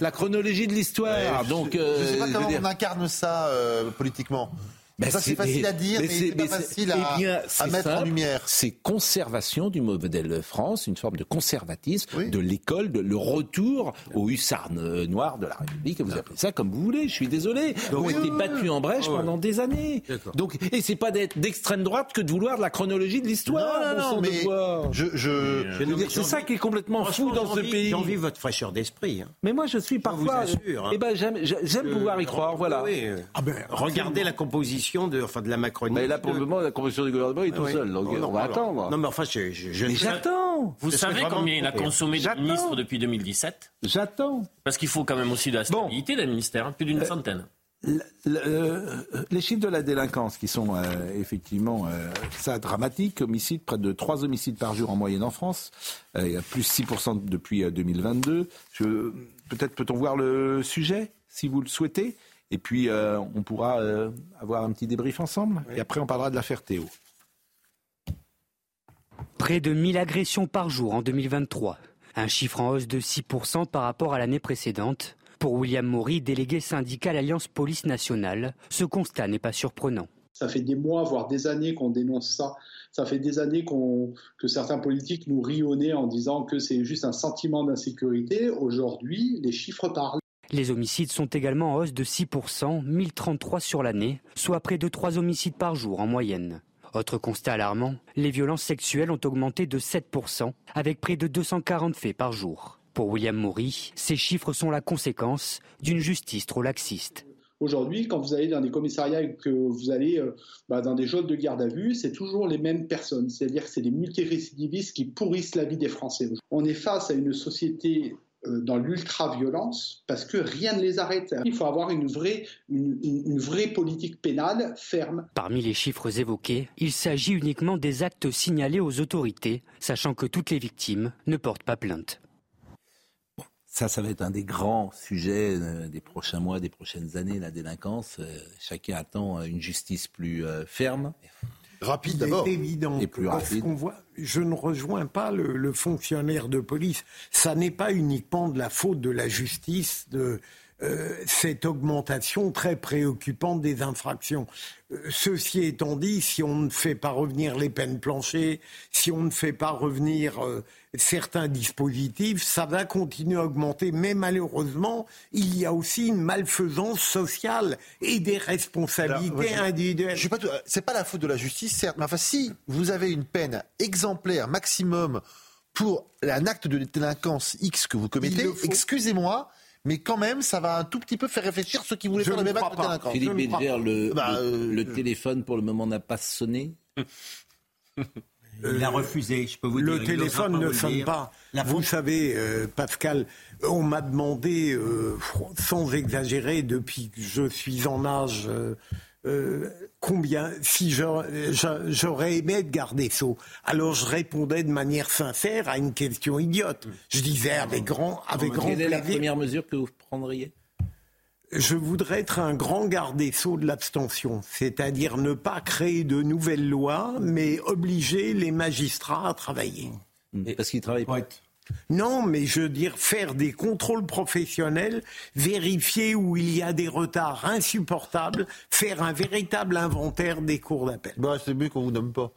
La chronologie de l'histoire. Donc, je euh, ne sais pas comment dire- on incarne ça euh, politiquement. Ben, ça, c'est facile à dire, mais, c'est pas facile eh à, bien, à c'est mettre en lumière. C'est conservation du modèle France, une forme de conservatisme de l'école, de le retour au hussard euh, noir de la République. Vous appelez ça comme vous voulez. Je suis désolé. Vous Oui, avez été oui, battu en brèche Ouais. pendant des années. Donc, et c'est pas d'être d'extrême droite que de vouloir de la chronologie de l'histoire. Non, non, sang mais je, je, Je veux dire, c'est ça qui est complètement fou dans ce pays. J'ai envie votre fraîcheur d'esprit. hein. Mais moi, je suis parfois. vous assure, hein. Eh ben, j'aime, pouvoir y croire. Voilà. Euh, Ah ben, regardez la composition de, enfin, de la Macronie. Mais là, pour le moment, la convention du gouvernement est tout Oui. seul. Donc, Non, non, on va alors- attendre. Non, mais enfin, je, je, je Mais j'attends. Vous savez combien il a consommé de ministres depuis 2017 J'attends. Parce qu'il faut quand même aussi de la stabilité d'un ministère, hein, plus d'une centaine. Le- le- euh, les chiffres de la délinquance qui sont euh, effectivement euh, ça dramatiques, homicides, près de 3 homicides par jour en moyenne en France, euh, il y a plus 6% depuis euh, 2022. Je- Peut-être peut-on voir le sujet, si vous le souhaitez, et puis euh, on pourra euh, avoir un petit débrief ensemble, et après on parlera de l'affaire Théo. Près de 1000 agressions par jour en 2023, un chiffre en hausse de 6% par rapport à l'année précédente. Pour William Maury, délégué syndical Alliance Police Nationale, ce constat n'est pas surprenant. Ça fait des mois, voire des années qu'on dénonce ça. Ça fait des années que certains politiques nous nez en disant que c'est juste un sentiment d'insécurité. Aujourd'hui, les chiffres parlent. Les homicides sont également en hausse de 6%, 1033 sur l'année, soit près de 3 homicides par jour en moyenne. Autre constat alarmant, les violences sexuelles ont augmenté de 7%, avec près de 240 faits par jour. Pour William Maury, ces chiffres sont la conséquence d'une justice trop laxiste. Aujourd'hui, quand vous allez dans des commissariats et que vous allez euh, bah, dans des geôles de garde à vue, c'est toujours les mêmes personnes. C'est-à-dire que c'est des multirécidivistes qui pourrissent la vie des Français. On est face à une société dans l'ultra-violence parce que rien ne les arrête. Il faut avoir une vraie, une, une- vraie politique pénale ferme. Parmi les chiffres évoqués, il s'agit uniquement des actes signalés aux autorités, sachant que toutes les victimes ne portent pas plainte. Ça, ça va être un des grands sujets euh, des prochains mois, des prochaines années, la délinquance. Euh, chacun attend euh, une justice plus euh, ferme. Rapide d'abord. est évident Et plus parce rapide. qu'on voit, je ne rejoins pas le, le fonctionnaire de police. Ça n'est pas uniquement de la faute de la justice de euh, cette augmentation très préoccupante des infractions. Euh, ceci étant dit, si on ne fait pas revenir les peines planchées, si on ne fait pas revenir euh, certains dispositifs, ça va continuer à augmenter. Mais malheureusement, il y a aussi une malfaisance sociale et des responsabilités Alors, ouais, individuelles. Je suis pas c'est pas la faute de la justice, certes, mais enfin, si vous avez une peine exemplaire maximum pour un acte de délinquance X que vous commettez, excusez-moi, mais quand même, ça va un tout petit peu faire réfléchir ceux qui voulaient Je faire le même acte. Philippe Bilger, le, Bah, le- euh, le téléphone pour le moment n'a pas sonné. Il a refusé, je peux vous Le dire. n'osera téléphone ne le sonne pas. La Vous savez, euh, Pascal, on m'a demandé, euh, sans exagérer, depuis que je suis en âge euh, combien, si j'aurais aimé être garde des Sceaux, alors je répondais de manière sincère à une question idiote. Je disais avec grand, avec grand Quelle est la première mesure que vous prendriez? Je voudrais être un grand garde des Sceaux de l'abstention, c'est-à-dire ne pas créer de nouvelles lois, mais obliger les magistrats à travailler. Parce qu'ils travaillent pas. Non, mais je veux dire faire des contrôles professionnels, vérifier où il y a des retards insupportables, faire un véritable inventaire des cours d'appel. Bah, c'est mieux qu'on vous nomme pas.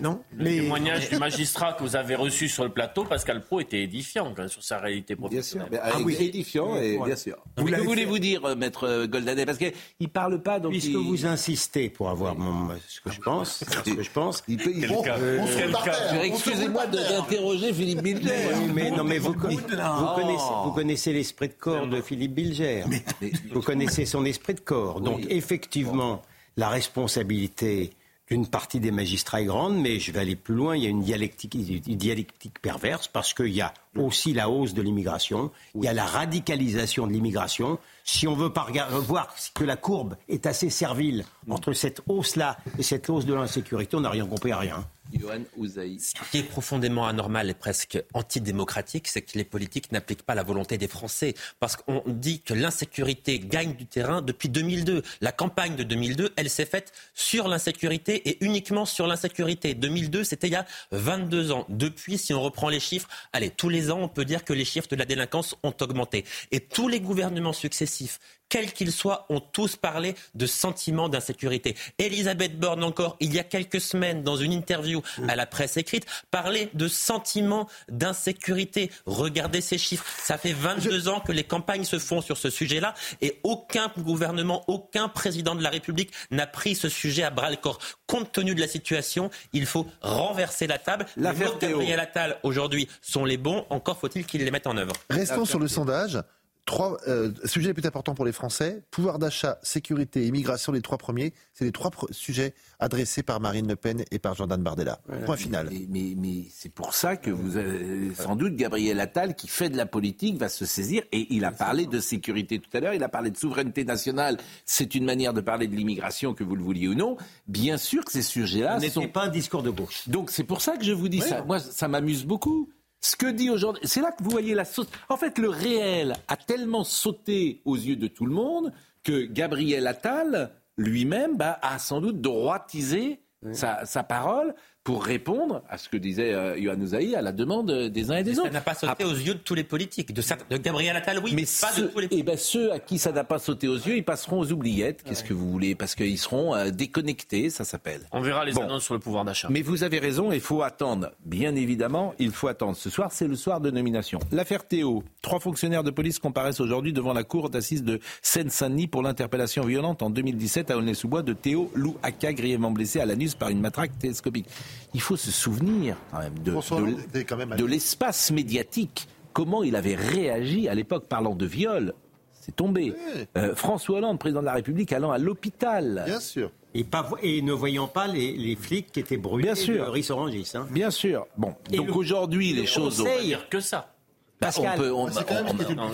Non, Le mais témoignage du magistrat que vous avez reçu sur le plateau, Pascal Pro, était édifiant quand même, sur sa réalité professionnelle. Mais, euh, édifiant, et bien sûr. Vous Mais que voulez-vous dire, euh, maître euh, Goldanet Parce qu'il ne parle pas, donc Puisque il- vous insistez pour avoir mon, ce que je pense, ce que je pense. Il peut, il cas. Euh, Excusez-moi d'interroger Philippe Bilger. Oui, mais non, mais vous, co- vous Non. connaissez, vous connaissez l'esprit de corps de Philippe Bilger. Vous connaissez son esprit de corps. Donc, effectivement, la responsabilité d'une partie des magistrats est grande, mais je vais aller plus loin. Il y a une une dialectique perverse parce qu'il y a aussi la hausse de l'immigration, il y a la radicalisation de l'immigration. Si on veut pas rega- voir que la courbe est assez servile entre cette hausse-là et cette hausse de l'insécurité, on n'a rien compris à rien. Ce qui est profondément anormal et presque antidémocratique, c'est que les politiques n'appliquent pas la volonté des Français. Parce qu'on dit que l'insécurité gagne du terrain depuis 2002. La campagne de 2002, elle s'est faite sur l'insécurité et uniquement sur l'insécurité. 2002, c'était il y a 22 ans. Depuis, si on reprend les chiffres, allez, tous les on peut dire que les chiffres de la délinquance ont augmenté. Et tous les gouvernements successifs, quels qu'ils soient, ont tous parlé de sentiment d'insécurité. Elisabeth Borne encore, il y a quelques semaines, dans une interview à la presse écrite, parlait de sentiment d'insécurité. Regardez ces chiffres. Ça fait 22 ans que les campagnes se font sur ce sujet-là et aucun gouvernement, aucun président de la République n'a pris ce sujet à bras le corps. Compte tenu de la situation, il faut renverser la table. L'affaire Les mots de. Gabriel Attal aujourd'hui sont les bons. Encore faut-il qu'ils les mettent en œuvre. Restons sur le sondage. Trois euh, sujets les plus importants pour les Français pouvoir d'achat, sécurité, immigration, les trois premiers. C'est les trois pr- sujets adressés par Marine Le Pen et par Jordan Bardella. Point final. Mais, mais- mais c'est pour ça que vous avez sans doute Gabriel Attal, qui fait de la politique, va se saisir. Et il a parlé de sécurité tout à l'heure, il a parlé de souveraineté nationale. C'est une manière de parler de l'immigration, que vous le vouliez ou non. Bien sûr que ces sujets-là sont... pas un discours de gauche. Donc c'est pour ça que je vous dis ça. Moi, ça m'amuse beaucoup. Ce que dit aujourd'hui, c'est là que vous voyez la sauce. En fait, le réel a tellement sauté aux yeux de tout le monde que Gabriel Attal lui-même bah, a sans doute droitisé sa, sa parole pour répondre à ce que disait euh, Yohann à la demande des uns et des Ça autres. n'a pas sauté aux yeux de tous les politiques. De, Gabriel Attal, oui, Mais pas ceux, de tous les eh ben, ceux à qui ça n'a pas sauté aux yeux, ils passeront aux oubliettes. Qu'est-ce que vous voulez? Parce qu'ils seront euh, déconnectés, ça s'appelle. On verra les Bon. annonces sur le pouvoir d'achat. Mais vous avez raison, il faut attendre. Bien évidemment, il faut attendre. Ce soir, c'est le soir de nomination. L'affaire Théo. Trois fonctionnaires de police comparaissent aujourd'hui devant la cour d'assises de Seine-Saint-Denis pour l'interpellation violente en 2017 à Aulnay-sous-Bois de Théo Louaka, grièvement blessé à l'anus par une matraque télescopique. Il faut se souvenir quand même de, François de- Hollande était quand même de l'espace médiatique. Comment il avait réagi à l'époque parlant de viol. C'est tombé. Euh, François Hollande, président de la République, allant à l'hôpital. Bien sûr. Et, pas, vo- et ne voyant pas les, les flics qui étaient brûlés Bien sûr. de. Hein. Bien sûr. Bon, Et donc aujourd'hui, les choses conseil- dire que ça. Pascal,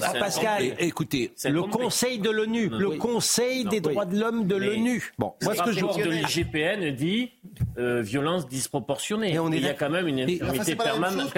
Ah. Pascal, écoutez, le Conseil de l'ONU, le. Conseil des droits de l'homme de l'ONU. Bon, moi, ce que je de l'IGPN dit euh, violence disproportionnée. il y a quand même une infirmité permanente.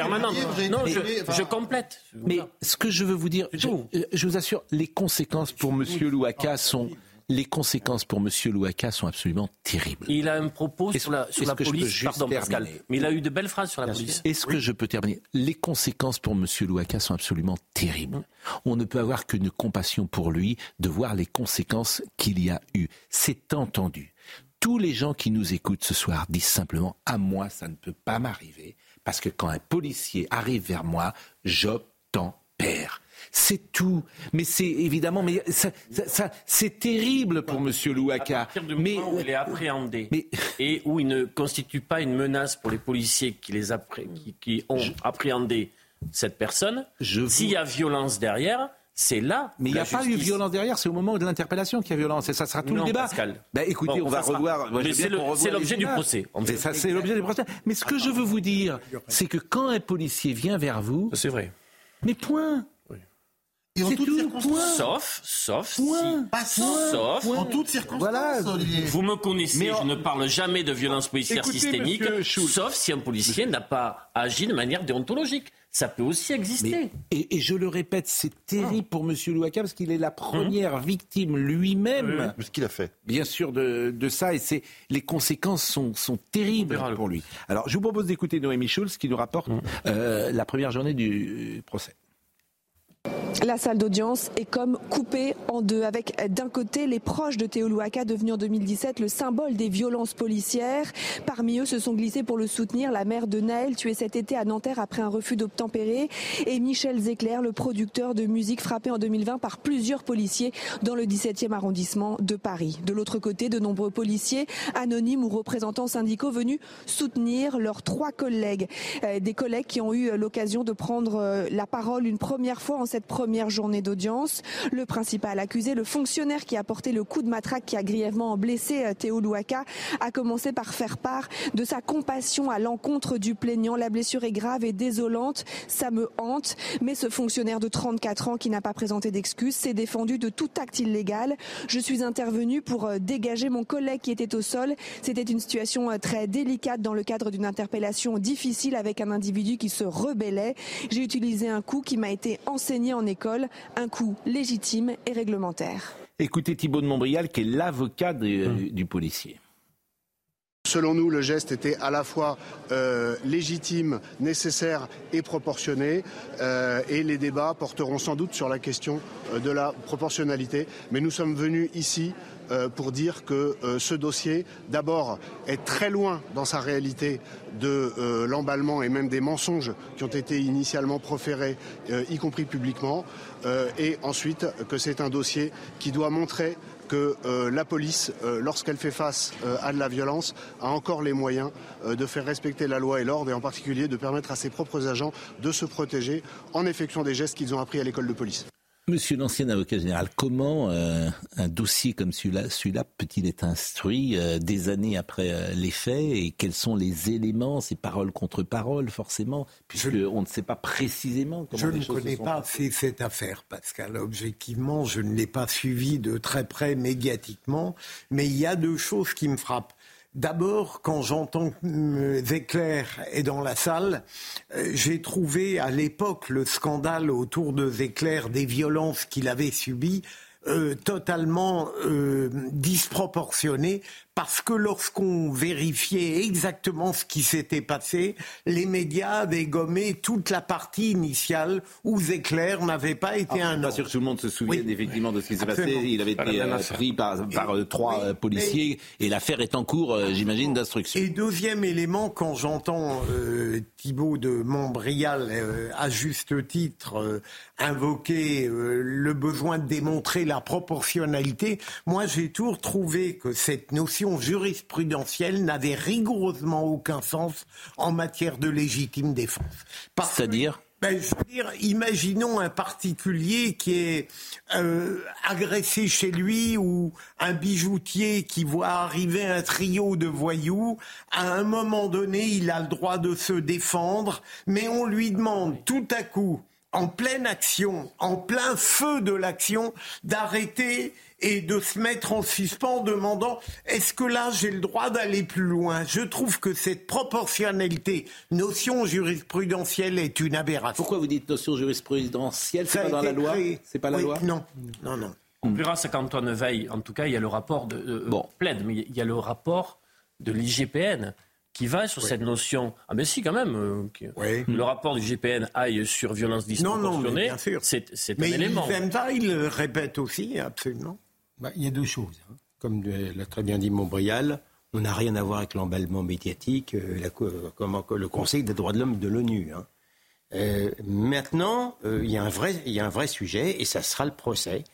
Non, je, complète. Mais ce que je veux vous dire, je, euh, je vous assure, les conséquences pour Monsieur Louaka sont les conséquences pour Monsieur Louaka sont absolument terribles. Il a un propos sur la, sur la police. Pardon, Pascal. Mais il a eu de belles phrases sur la police. Est-ce que je peux terminer? Les conséquences pour Monsieur Louaka sont absolument terribles. On ne peut avoir qu'une compassion pour lui de voir les conséquences qu'il y a eu. C'est entendu. Tous les gens qui nous écoutent ce soir disent simplement à moi ça ne peut pas m'arriver parce que quand un policier arrive vers moi, j'obtempère. C'est tout. Mais c'est évidemment, mais ça, ça- ça- c'est terrible pour Monsieur À Louaka. partir du Mais moment où il est appréhendé Mais- et où il ne constitue pas une menace pour les policiers qui, les appré- qui, qui ont appréhendé cette personne, vous- s'il y a violence derrière, c'est là. Mais il n'y a pas eu violence derrière, c'est au moment de l'interpellation qu'il y a violence. Et ça sera tout Non, le débat. Pascal. Ben, écoutez, Bon, on va sera- revoir. moi, Mais c'est l'objet du procès. Mais ça, c'est l'objet du procès. Mais ce que je veux vous dire, c'est que quand un policier vient vers vous, C'est vrai. mais point. Et en toutes tout, circonstances. point. Sauf, sauf, Point. si, Pas sauf, En toutes circonstances, Voilà. Vous me connaissez, Mais en- je ne parle jamais de violence policière Écoutez, systémique, monsieur Schulz. sauf si un policier n'a pas agi de manière déontologique. Ça peut aussi exister. Mais- et, et je le répète, c'est terrible pour M. Louaka parce qu'il est la première victime lui-même, Ce qu'il a fait. bien sûr, de, de ça. Et c'est les conséquences sont, sont terribles pour lui. Alors, je vous propose d'écouter Noémie Schulz qui nous rapporte euh, la première journée du procès. La salle d'audience est comme coupée en deux, avec d'un côté les proches de Théo Louaka, devenu en 2017 le symbole des violences policières. Parmi eux se sont glissés pour le soutenir la mère de Naël, tué cet été à Nanterre après un refus d'obtempérer, et Michel Zecler, le producteur de musique frappé en 2020 par plusieurs policiers dans le 17e arrondissement de Paris. De l'autre côté, de nombreux policiers, anonymes ou représentants syndicaux venus soutenir leurs trois collègues. Euh, des collègues qui ont eu l'occasion de prendre euh, la parole une première fois en cette première journée d'audience. Le principal accusé, le fonctionnaire qui a porté le coup de matraque qui a grièvement blessé euh, Théo Louaka, a commencé par faire part de sa compassion à l'encontre du plaignant. La blessure est grave et désolante, ça me hante, mais ce fonctionnaire de 34 ans qui n'a pas présenté d'excuses s'est défendu de tout acte illégal. Je suis intervenu pour euh, dégager mon collègue qui était au sol. C'était une situation euh, très délicate dans le cadre d'une interpellation difficile avec un individu qui se rebellait. J'ai utilisé un coup qui m'a été enseigné en école, un coup légitime et réglementaire. Écoutez Thibault de Montbrial qui est l'avocat du- du policier. Selon nous, le geste était à la fois euh, légitime, nécessaire et proportionné. euh, et les débats porteront sans doute sur la question euh, de la proportionnalité. Mais nous sommes venus ici euh, pour dire que euh, ce dossier, d'abord, est très loin dans sa réalité de euh, l'emballement et même des mensonges qui ont été initialement proférés, euh, y compris publiquement. euh, et ensuite, que c'est un dossier qui doit montrer que euh, la police, euh, lorsqu'elle fait face euh, à de la violence, a encore les moyens euh, de faire respecter la loi et l'ordre et en particulier de permettre à ses propres agents de se protéger en effectuant des gestes qu'ils ont appris à l'école de police. Monsieur l'ancien avocat général, comment euh, un dossier comme celui-là celui peut-il être instruit euh, des années après euh, les faits et quels sont les éléments, ces paroles contre paroles forcément, puisqu'on ne sait pas précisément comment Je les ne choses se connais sont pas assez cette affaire, Pascal. Objectivement, je ne l'ai pas suivie de très près médiatiquement, mais il y a deux choses qui me frappent. D'abord, quand j'entends que Zecler est dans la salle, euh, j'ai trouvé à l'époque le scandale autour de Zecler des violences qu'il avait subies euh, totalement euh, disproportionné parce que lorsqu'on vérifiait exactement ce qui s'était passé, les médias avaient gommé toute la partie initiale où Zecler n'avait pas été Ah, un pas homme. sûr que tout le monde se souvienne effectivement de ce qui s'est passé. Il avait été euh, pris par, par, euh, trois euh, policiers et l'affaire est en cours, euh, j'imagine, d'instruction. Et deuxième élément, quand j'entends euh, Thibault de Montbrial, euh, à juste titre, euh, invoquer euh, le besoin de démontrer la proportionnalité, moi j'ai toujours trouvé que cette notion jurisprudentielle n'avait rigoureusement aucun sens en matière de légitime défense. C'est-à-dire ben, je veux dire, imaginons un particulier qui est euh, agressé chez lui ou un bijoutier qui voit arriver un trio de voyous. À un moment donné, il a le droit de se défendre, mais on lui demande tout à coup, en pleine action, en plein feu de l'action, d'arrêter et de se mettre en suspens en demandant est-ce que là j'ai le droit d'aller plus loin? Je trouve que cette proportionnalité, notion jurisprudentielle, est une aberration. Pourquoi vous dites notion jurisprudentielle? C'est pas dans la loi? C'est pas la Oui, loi? Non, non, non. On verra ça qu'Antoine Veil, en tout cas, il y a le rapport de euh, plaide, mais il y a le rapport de l'IGPN qui va sur cette notion. Ah ben si, quand même. euh, qui- Le rapport du GPN aille sur violence Non, non, mais disproportionnée. bien sûr. C'est un Mais élément. aime ça, il le répète aussi, absolument. Bah, il y a deux choses. hein. Comme euh, l'a très bien dit Montbrial, on n'a rien à voir avec l'emballement médiatique, euh, la euh, comment le Conseil des droits de l'homme de l'ONU. hein. Euh, maintenant, euh, il y, a un vrai- il y a un vrai sujet, et ça sera le procès.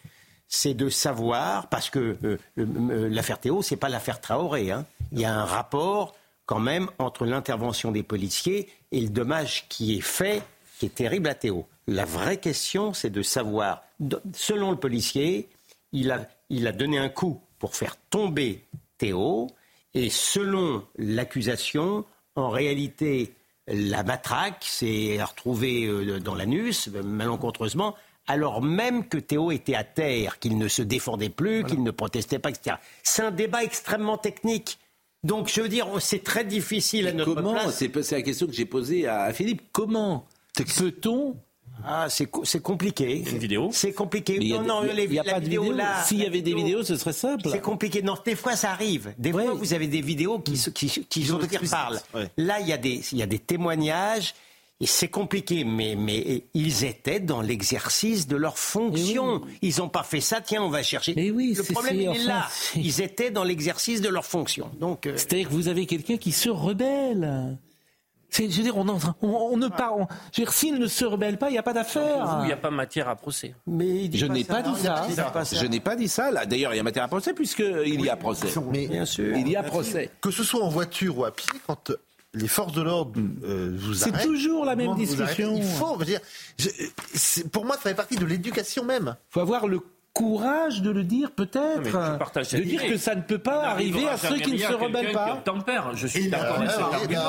C'est de savoir, parce que euh, euh, euh, l'affaire Théo, c'est pas l'affaire Traoré. hein. Il y a un rapport quand même entre l'intervention des policiers et le dommage qui est fait, qui est terrible à Théo. La vraie question, c'est de savoir, selon le policier, il a, il a donné un coup pour faire tomber Théo, et selon l'accusation, en réalité, la matraque s'est retrouvée euh, dans l'anus, malencontreusement, alors même que Théo était à terre, qu'il ne se défendait plus, qu'il ne protestait pas, etc. C'est un débat extrêmement technique. Donc, je veux dire, c'est très difficile à notre Comment place. C'est c'est la question que j'ai posée à Philippe. Comment peut-on Ah, c'est co- c'est compliqué. Une vidéo C'est compliqué. Mais non, non, il y a- les- a la pas de vidéo là. S'il y avait des vidéo- vidéos, ce serait simple. C'est compliqué. Non, des fois, ça arrive. Des fois, vous avez des vidéos qui, qui, qui je veux dire, parlent. Ouais. Là, il y, a des, il y a des témoignages. Et c'est compliqué, mais, mais ils étaient dans l'exercice de leur fonction. Ils n'ont pas fait ça, tiens, on va chercher. Mais oui, Le problème, c'est- il est enfin, là. Ils étaient dans l'exercice de leur fonction. Donc, euh, C'est-à-dire que vous avez quelqu'un qui se rebelle. C'est- je veux dire, on, en- on, on ne pas. on- je veux dire, s'il ne se rebelle pas, il n'y a pas d'affaire. il n'y a pas matière à procès. mais il Je n'ai pas dit il ça. pas dit ça. Je n'ai pas dit ça. Là, d'ailleurs, il y a matière à procès puisqu'il y a procès. Mais Bien sûr. Il y a procès. que ce soit en voiture ou à pied, quand les forces de l'ordre euh, vous C'est toujours la même discussion. arrêtez, Il faut, je veux dire, je- c'est- pour moi, ça fait partie de l'éducation même. Il faut avoir le courage de le dire, peut-être. De dire idée. que ça ne peut pas arriver à ceux qui ne se rebellent pas. qui obtempère. Je suis d'accord avec cet argument.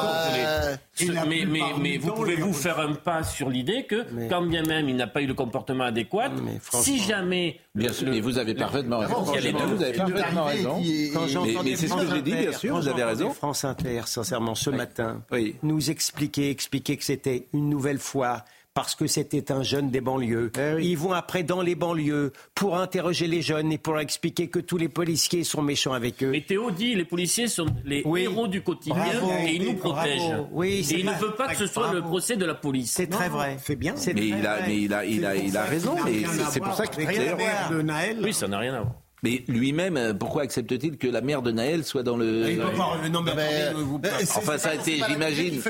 Ce- mais, vous pouvez vous faire un pas sur l'idée que, Mais- quand bien même il n'a pas eu le comportement adéquat, si jamais. Bien sûr, le- mais vous avez parfaitement raison. Il y a les Franchement, deux. Vous avez parfaitement raison. Mais- c'est ce France que j'ai dit, Inter- bien sûr, vous avez raison. France Inter, sincèrement, ce matin, nous expliquer, expliquer que c'était une nouvelle fois parce que c'était un jeune des banlieues. Ils vont après dans les banlieues pour interroger les jeunes et pour expliquer que tous les policiers sont méchants avec eux. Mais Théo dit les policiers sont les Oui. héros du quotidien Bravo. et ils nous Bravo. protègent. Oui, et c'est il ne veut pas que ce soit le Bravo. procès de la police. C'est très vrai. C'est bien. C'est Mais très il a, vrai. mais il a, il a, il a raison. Mais c'est- c'est pour ça que Naël. Oui, ça n'a rien à voir. Mais lui-même, euh, pourquoi accepte-t-il que la mère de Naël soit dans le. Il peut pas- non, mais Mais, attendez, vous- Enfin, ça a été, j'imagine.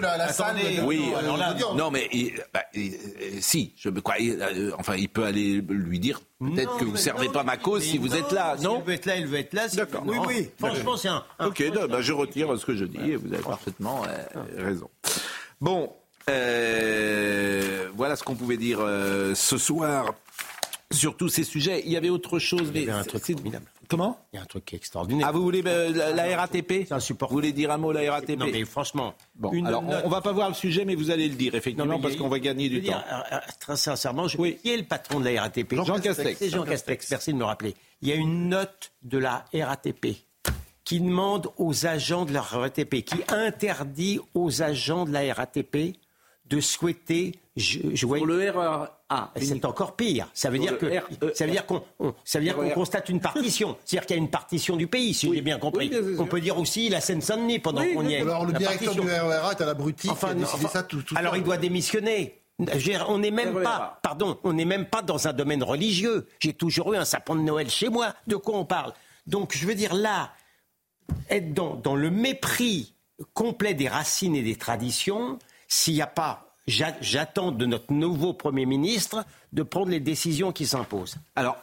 Oui, alors là, non, mais il- bah, il- euh, si, je me crois. il- euh, enfin, il peut aller lui dire peut-être que vous mais servez non, pas ma cause si vous êtes là, non Elle veut être là, elle veut être là. D'accord. Oui, oui. Franchement, c'est un. un- Ok, non, bah, je retire ce que je dis et vous avez parfaitement euh, raison. Bon, euh, voilà ce qu'on pouvait dire euh, ce soir sur tous ces sujets. Il y avait autre chose, mais Il y avait un truc formidable. Comment Il y a un truc qui est extraordinaire. Ah, vous voulez euh, la, la RATP C'est insupportable. Vous voulez dire un mot la RATP Non, mais franchement, Bon, une alors on- note- on, va pas voir le sujet, mais vous allez le dire effectivement Non, mais parce qu'on va gagner du temps. euh, euh, très sincèrement, je... Oui. qui est le patron de la RATP Jean Castex. C'est Jean Castex, merci de me rappeler. Il y a une note de la RATP qui demande aux agents de la RATP, qui interdit aux agents de la RATP de souhaiter. Je, je voyais- Pour le REA, c'est encore pire. Ça veut Pour dire que RE. ça veut dire qu'on on- ça veut dire qu'on constate une partition. C'est-à-dire qu'il y a une partition du pays, si j'ai bien compris. Oui, bien sûr. On peut dire aussi la Seine-Saint-Denis pendant Oui, qu'on y est. Alors, le La directeur partition. du RERA est un abruti Enfin, qui a non, décidé enfin, ça tout, tout alors il doit démissionner. Je veux dire, on n'est même RERA. pas, pardon, on n'est même pas dans un domaine religieux. J'ai toujours eu un sapin de Noël chez moi. De quoi on parle? Donc, je veux dire là, être dans, dans le mépris complet des racines et des traditions, s'il n'y a pas, j'a- j'attends de notre nouveau Premier ministre de prendre les décisions qui s'imposent. Alors,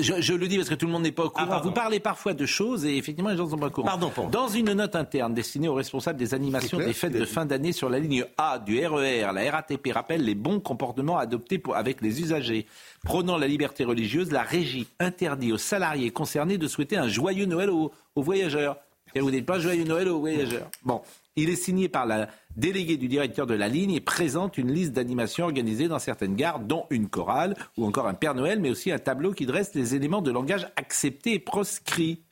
je, je le dis parce que tout le monde n'est pas au courant. pardon. vous parlez parfois de choses et effectivement les gens ne sont pas au courant. Pardon, Paul. Dans une note interne destinée aux responsables des animations clair, des fêtes de fin d'année sur la ligne A du RER, la RATP rappelle les bons comportements adoptés pour- avec les usagers. Prônant la liberté religieuse, la régie interdit aux salariés concernés de souhaiter un joyeux Noël aux, aux voyageurs. Et vous dites pas joyeux Noël aux voyageurs. Bon, il est signé par la déléguée du directeur de la ligne et présente une liste d'animations organisées dans certaines gares, dont une chorale ou encore un Père Noël, mais aussi un tableau qui dresse les éléments de langage acceptés et proscrits.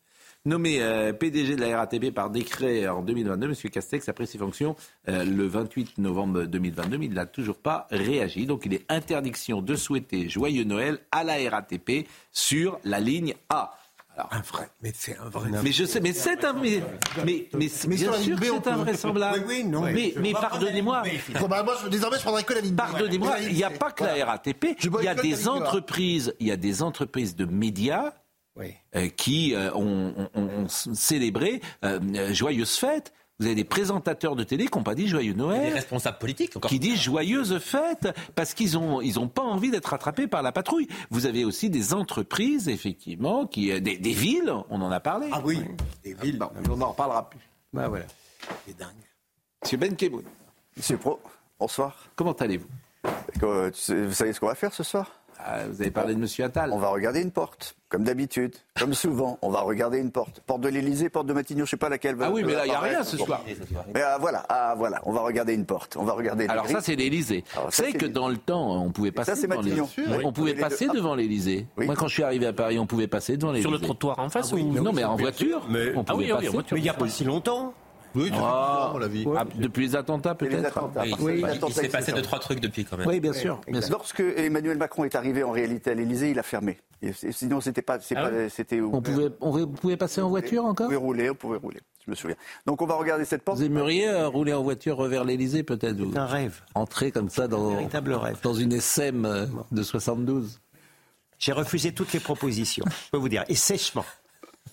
Nommé euh, PDG de la RATP par décret en 2022, M. Castex a pris ses fonctions euh, le 28 novembre 2022, mais il n'a toujours pas réagi. Donc il est interdiction de souhaiter joyeux Noël à la RATP sur la ligne A. Alors, Un vrai, mais c'est un vrai. mais je sais, mais c'est un, mais, mais, mais, Mais bien sûr que c'est invraisemblable. Oui, oui, non, mais, mais- mais pardonnez-moi, bah, moi, je- désormais, je prendrai que la ligne pardonnez-moi, il n'y a pas que la RATP, il y a des entreprises, il y a des entreprises de médias Oui. euh, qui euh, ont, ont- ont- ont célébré euh, euh, joyeuses fêtes. Vous avez des présentateurs de télé qui n'ont pas dit joyeux Des Noël, responsables politiques encore. qui disent joyeuses fêtes parce qu'ils ont ils ont pas envie d'être rattrapés par la patrouille. Vous avez aussi des entreprises effectivement qui euh, des, des villes, on en a parlé. Ah oui, des villes. Bon, on n'en reparlera plus. Bah voilà. C'est dingue. Monsieur Ben Keboun, Monsieur Pro, bonsoir. comment allez-vous? Euh, tu sais- Vous savez ce qu'on va faire ce soir? Ah, vous avez parlé de Monsieur Attal. On va regarder une porte, comme d'habitude, comme souvent. On va regarder une porte. Porte de l'Elysée, porte de Matignon, je sais pas laquelle. va- Ah oui, mais là, il n'y a rien ce soir. Mais ah, voilà, ah, voilà, on va regarder une porte. On va regarder. Alors ça, c'est savez c'est que dans le temps, on pouvait passer ça, c'est devant. Oui. On pouvait passer deux- devant l'Élysée. Oui. Moi, quand je suis arrivé à Paris, on pouvait passer devant l'Élysée. Sur le trottoir en face Ah oui, ou- Non, mais en voiture. Mais- on Ah oui, pouvait oui, en passer. voiture. Mais il n'y a pas si longtemps. Oui, depuis Ah, on l'a ah, depuis les attentats, peut-être. Oui, il- s'est passé deux, trois trucs depuis quand même. Oui, bien sûr. bien sûr. Lorsque Emmanuel Macron est arrivé en réalité à l'Élysée, il a fermé. Et sinon, c'était pas, Ah pas, ouais c'était. On pouvait, on pouvait passer en voiture On encore pouvait rouler, on pouvait rouler. Je me souviens. Donc, on va regarder cette porte. Vous aimeriez euh, rouler en voiture vers l'Élysée, peut-être C'est un rêve. Entrer comme ça dans, véritable rêve. dans une SM euh, de 72 J'ai refusé toutes les propositions, je peux vous dire, et sèchement.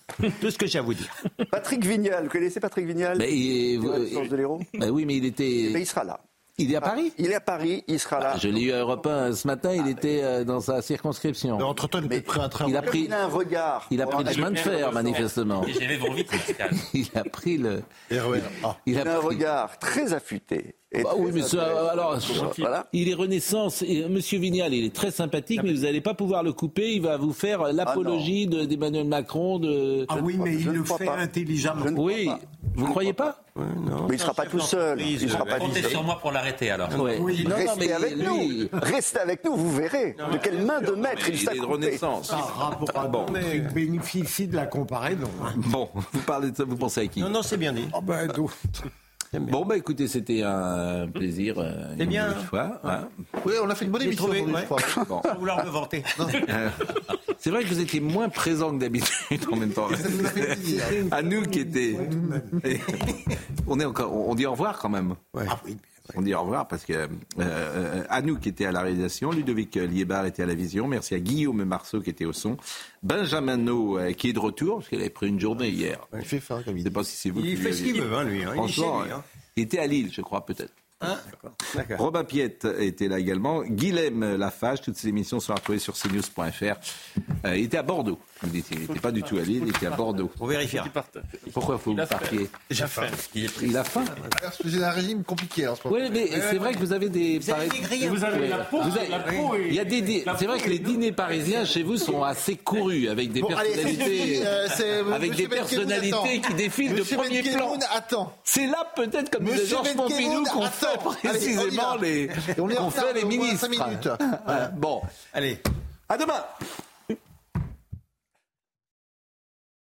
Tout ce que j'ai à vous dire. Patrick Vignal, vous connaissez Patrick Vignal Mais il, sens de l'héros bah oui, mais il était. Mais il sera là. Il est à Paris Il est à Paris, il sera là. Je l'ai eu à Europe 1 ce matin, il était euh, dans sa circonscription. Entre-temps, il a pris un train. Il a pris, il a un regard. il a pris le chemin de fer, manifestement. Il a pris le. Ah. Il Il a un pris- regard très affûté. Et Bah oui, mais ça, alors, Voilà. il est Renaissance. Et Monsieur Vignal, il est très sympathique, mais vous n'allez pas pouvoir le couper. Il va vous faire l'apologie de- d'Emmanuel Macron. De... Ah oui, mais il ne le fait pas. intelligemment. Ne Oui, pas. vous croyez pas Mais il ne sera pas tout seul. Il ne sera pas tout Comptez seul. sur moi pour l'arrêter alors. Ouais. Non, non, Restez mais avec lui, nous. Restez avec nous, vous verrez de quelle main de maître il il est s'est de Renaissance. Par rapport à bon, mais bénéficie de la comparaison. hein. Bon, vous parlez de ça, vous pensez à qui? Non, non, c'est bien dit. Ah ben, Bon, bah écoutez, c'était un plaisir. euh, C'est une bien. nouvelle fois. hein. Oui, on a fait une bonne émission trouvé, ouais. Bon. Sans vouloir me vanter. Euh, C'est vrai que vous étiez moins présent que d'habitude en même temps. À nous qui était. On est encore. On dit au revoir quand même. Ah oui. On dit au revoir parce que euh, euh, Anouk qui était à la réalisation, Ludovic Liébar était à la vision, merci à Guillaume Marceau qui était au son, Benjamin No euh, qui est de retour parce qu'il avait pris une journée hier. Il fait faim, comme Je il ne sais pas si c'est vous Il qui fait ce qu'il veut, hein, lui. hein. Il Franchement, lui. hein. il était à Lille, je crois peut-être. Hein D'accord. Robin Piette était là également. Guilhem Lafage, toutes ces émissions sont retrouvées sur cnews.fr. Euh, il était à Bordeaux. Il n'était pas du tout à Lille, il était à Bordeaux. On vérifiera. Pourquoi faut vous partiez Déjà fait. Il a faim Parce que J'ai un régime compliqué en ce moment. Oui, mais c'est vrai que vous avez des. Vous avez Vous avez la peau, Vous avez- la peau et- Il y a des, c'est vrai que les dîners parisiens chez vous sont assez courus avec des Bon, allez, c'est personnalités, fini, euh, avec des personnalités qui défilent de premier plan. C'est là peut-être comme disait Georges Pompidou qu'on fait précisément les, on fait les ministres. cinq minutes. Voilà. Bon, Allez. à demain.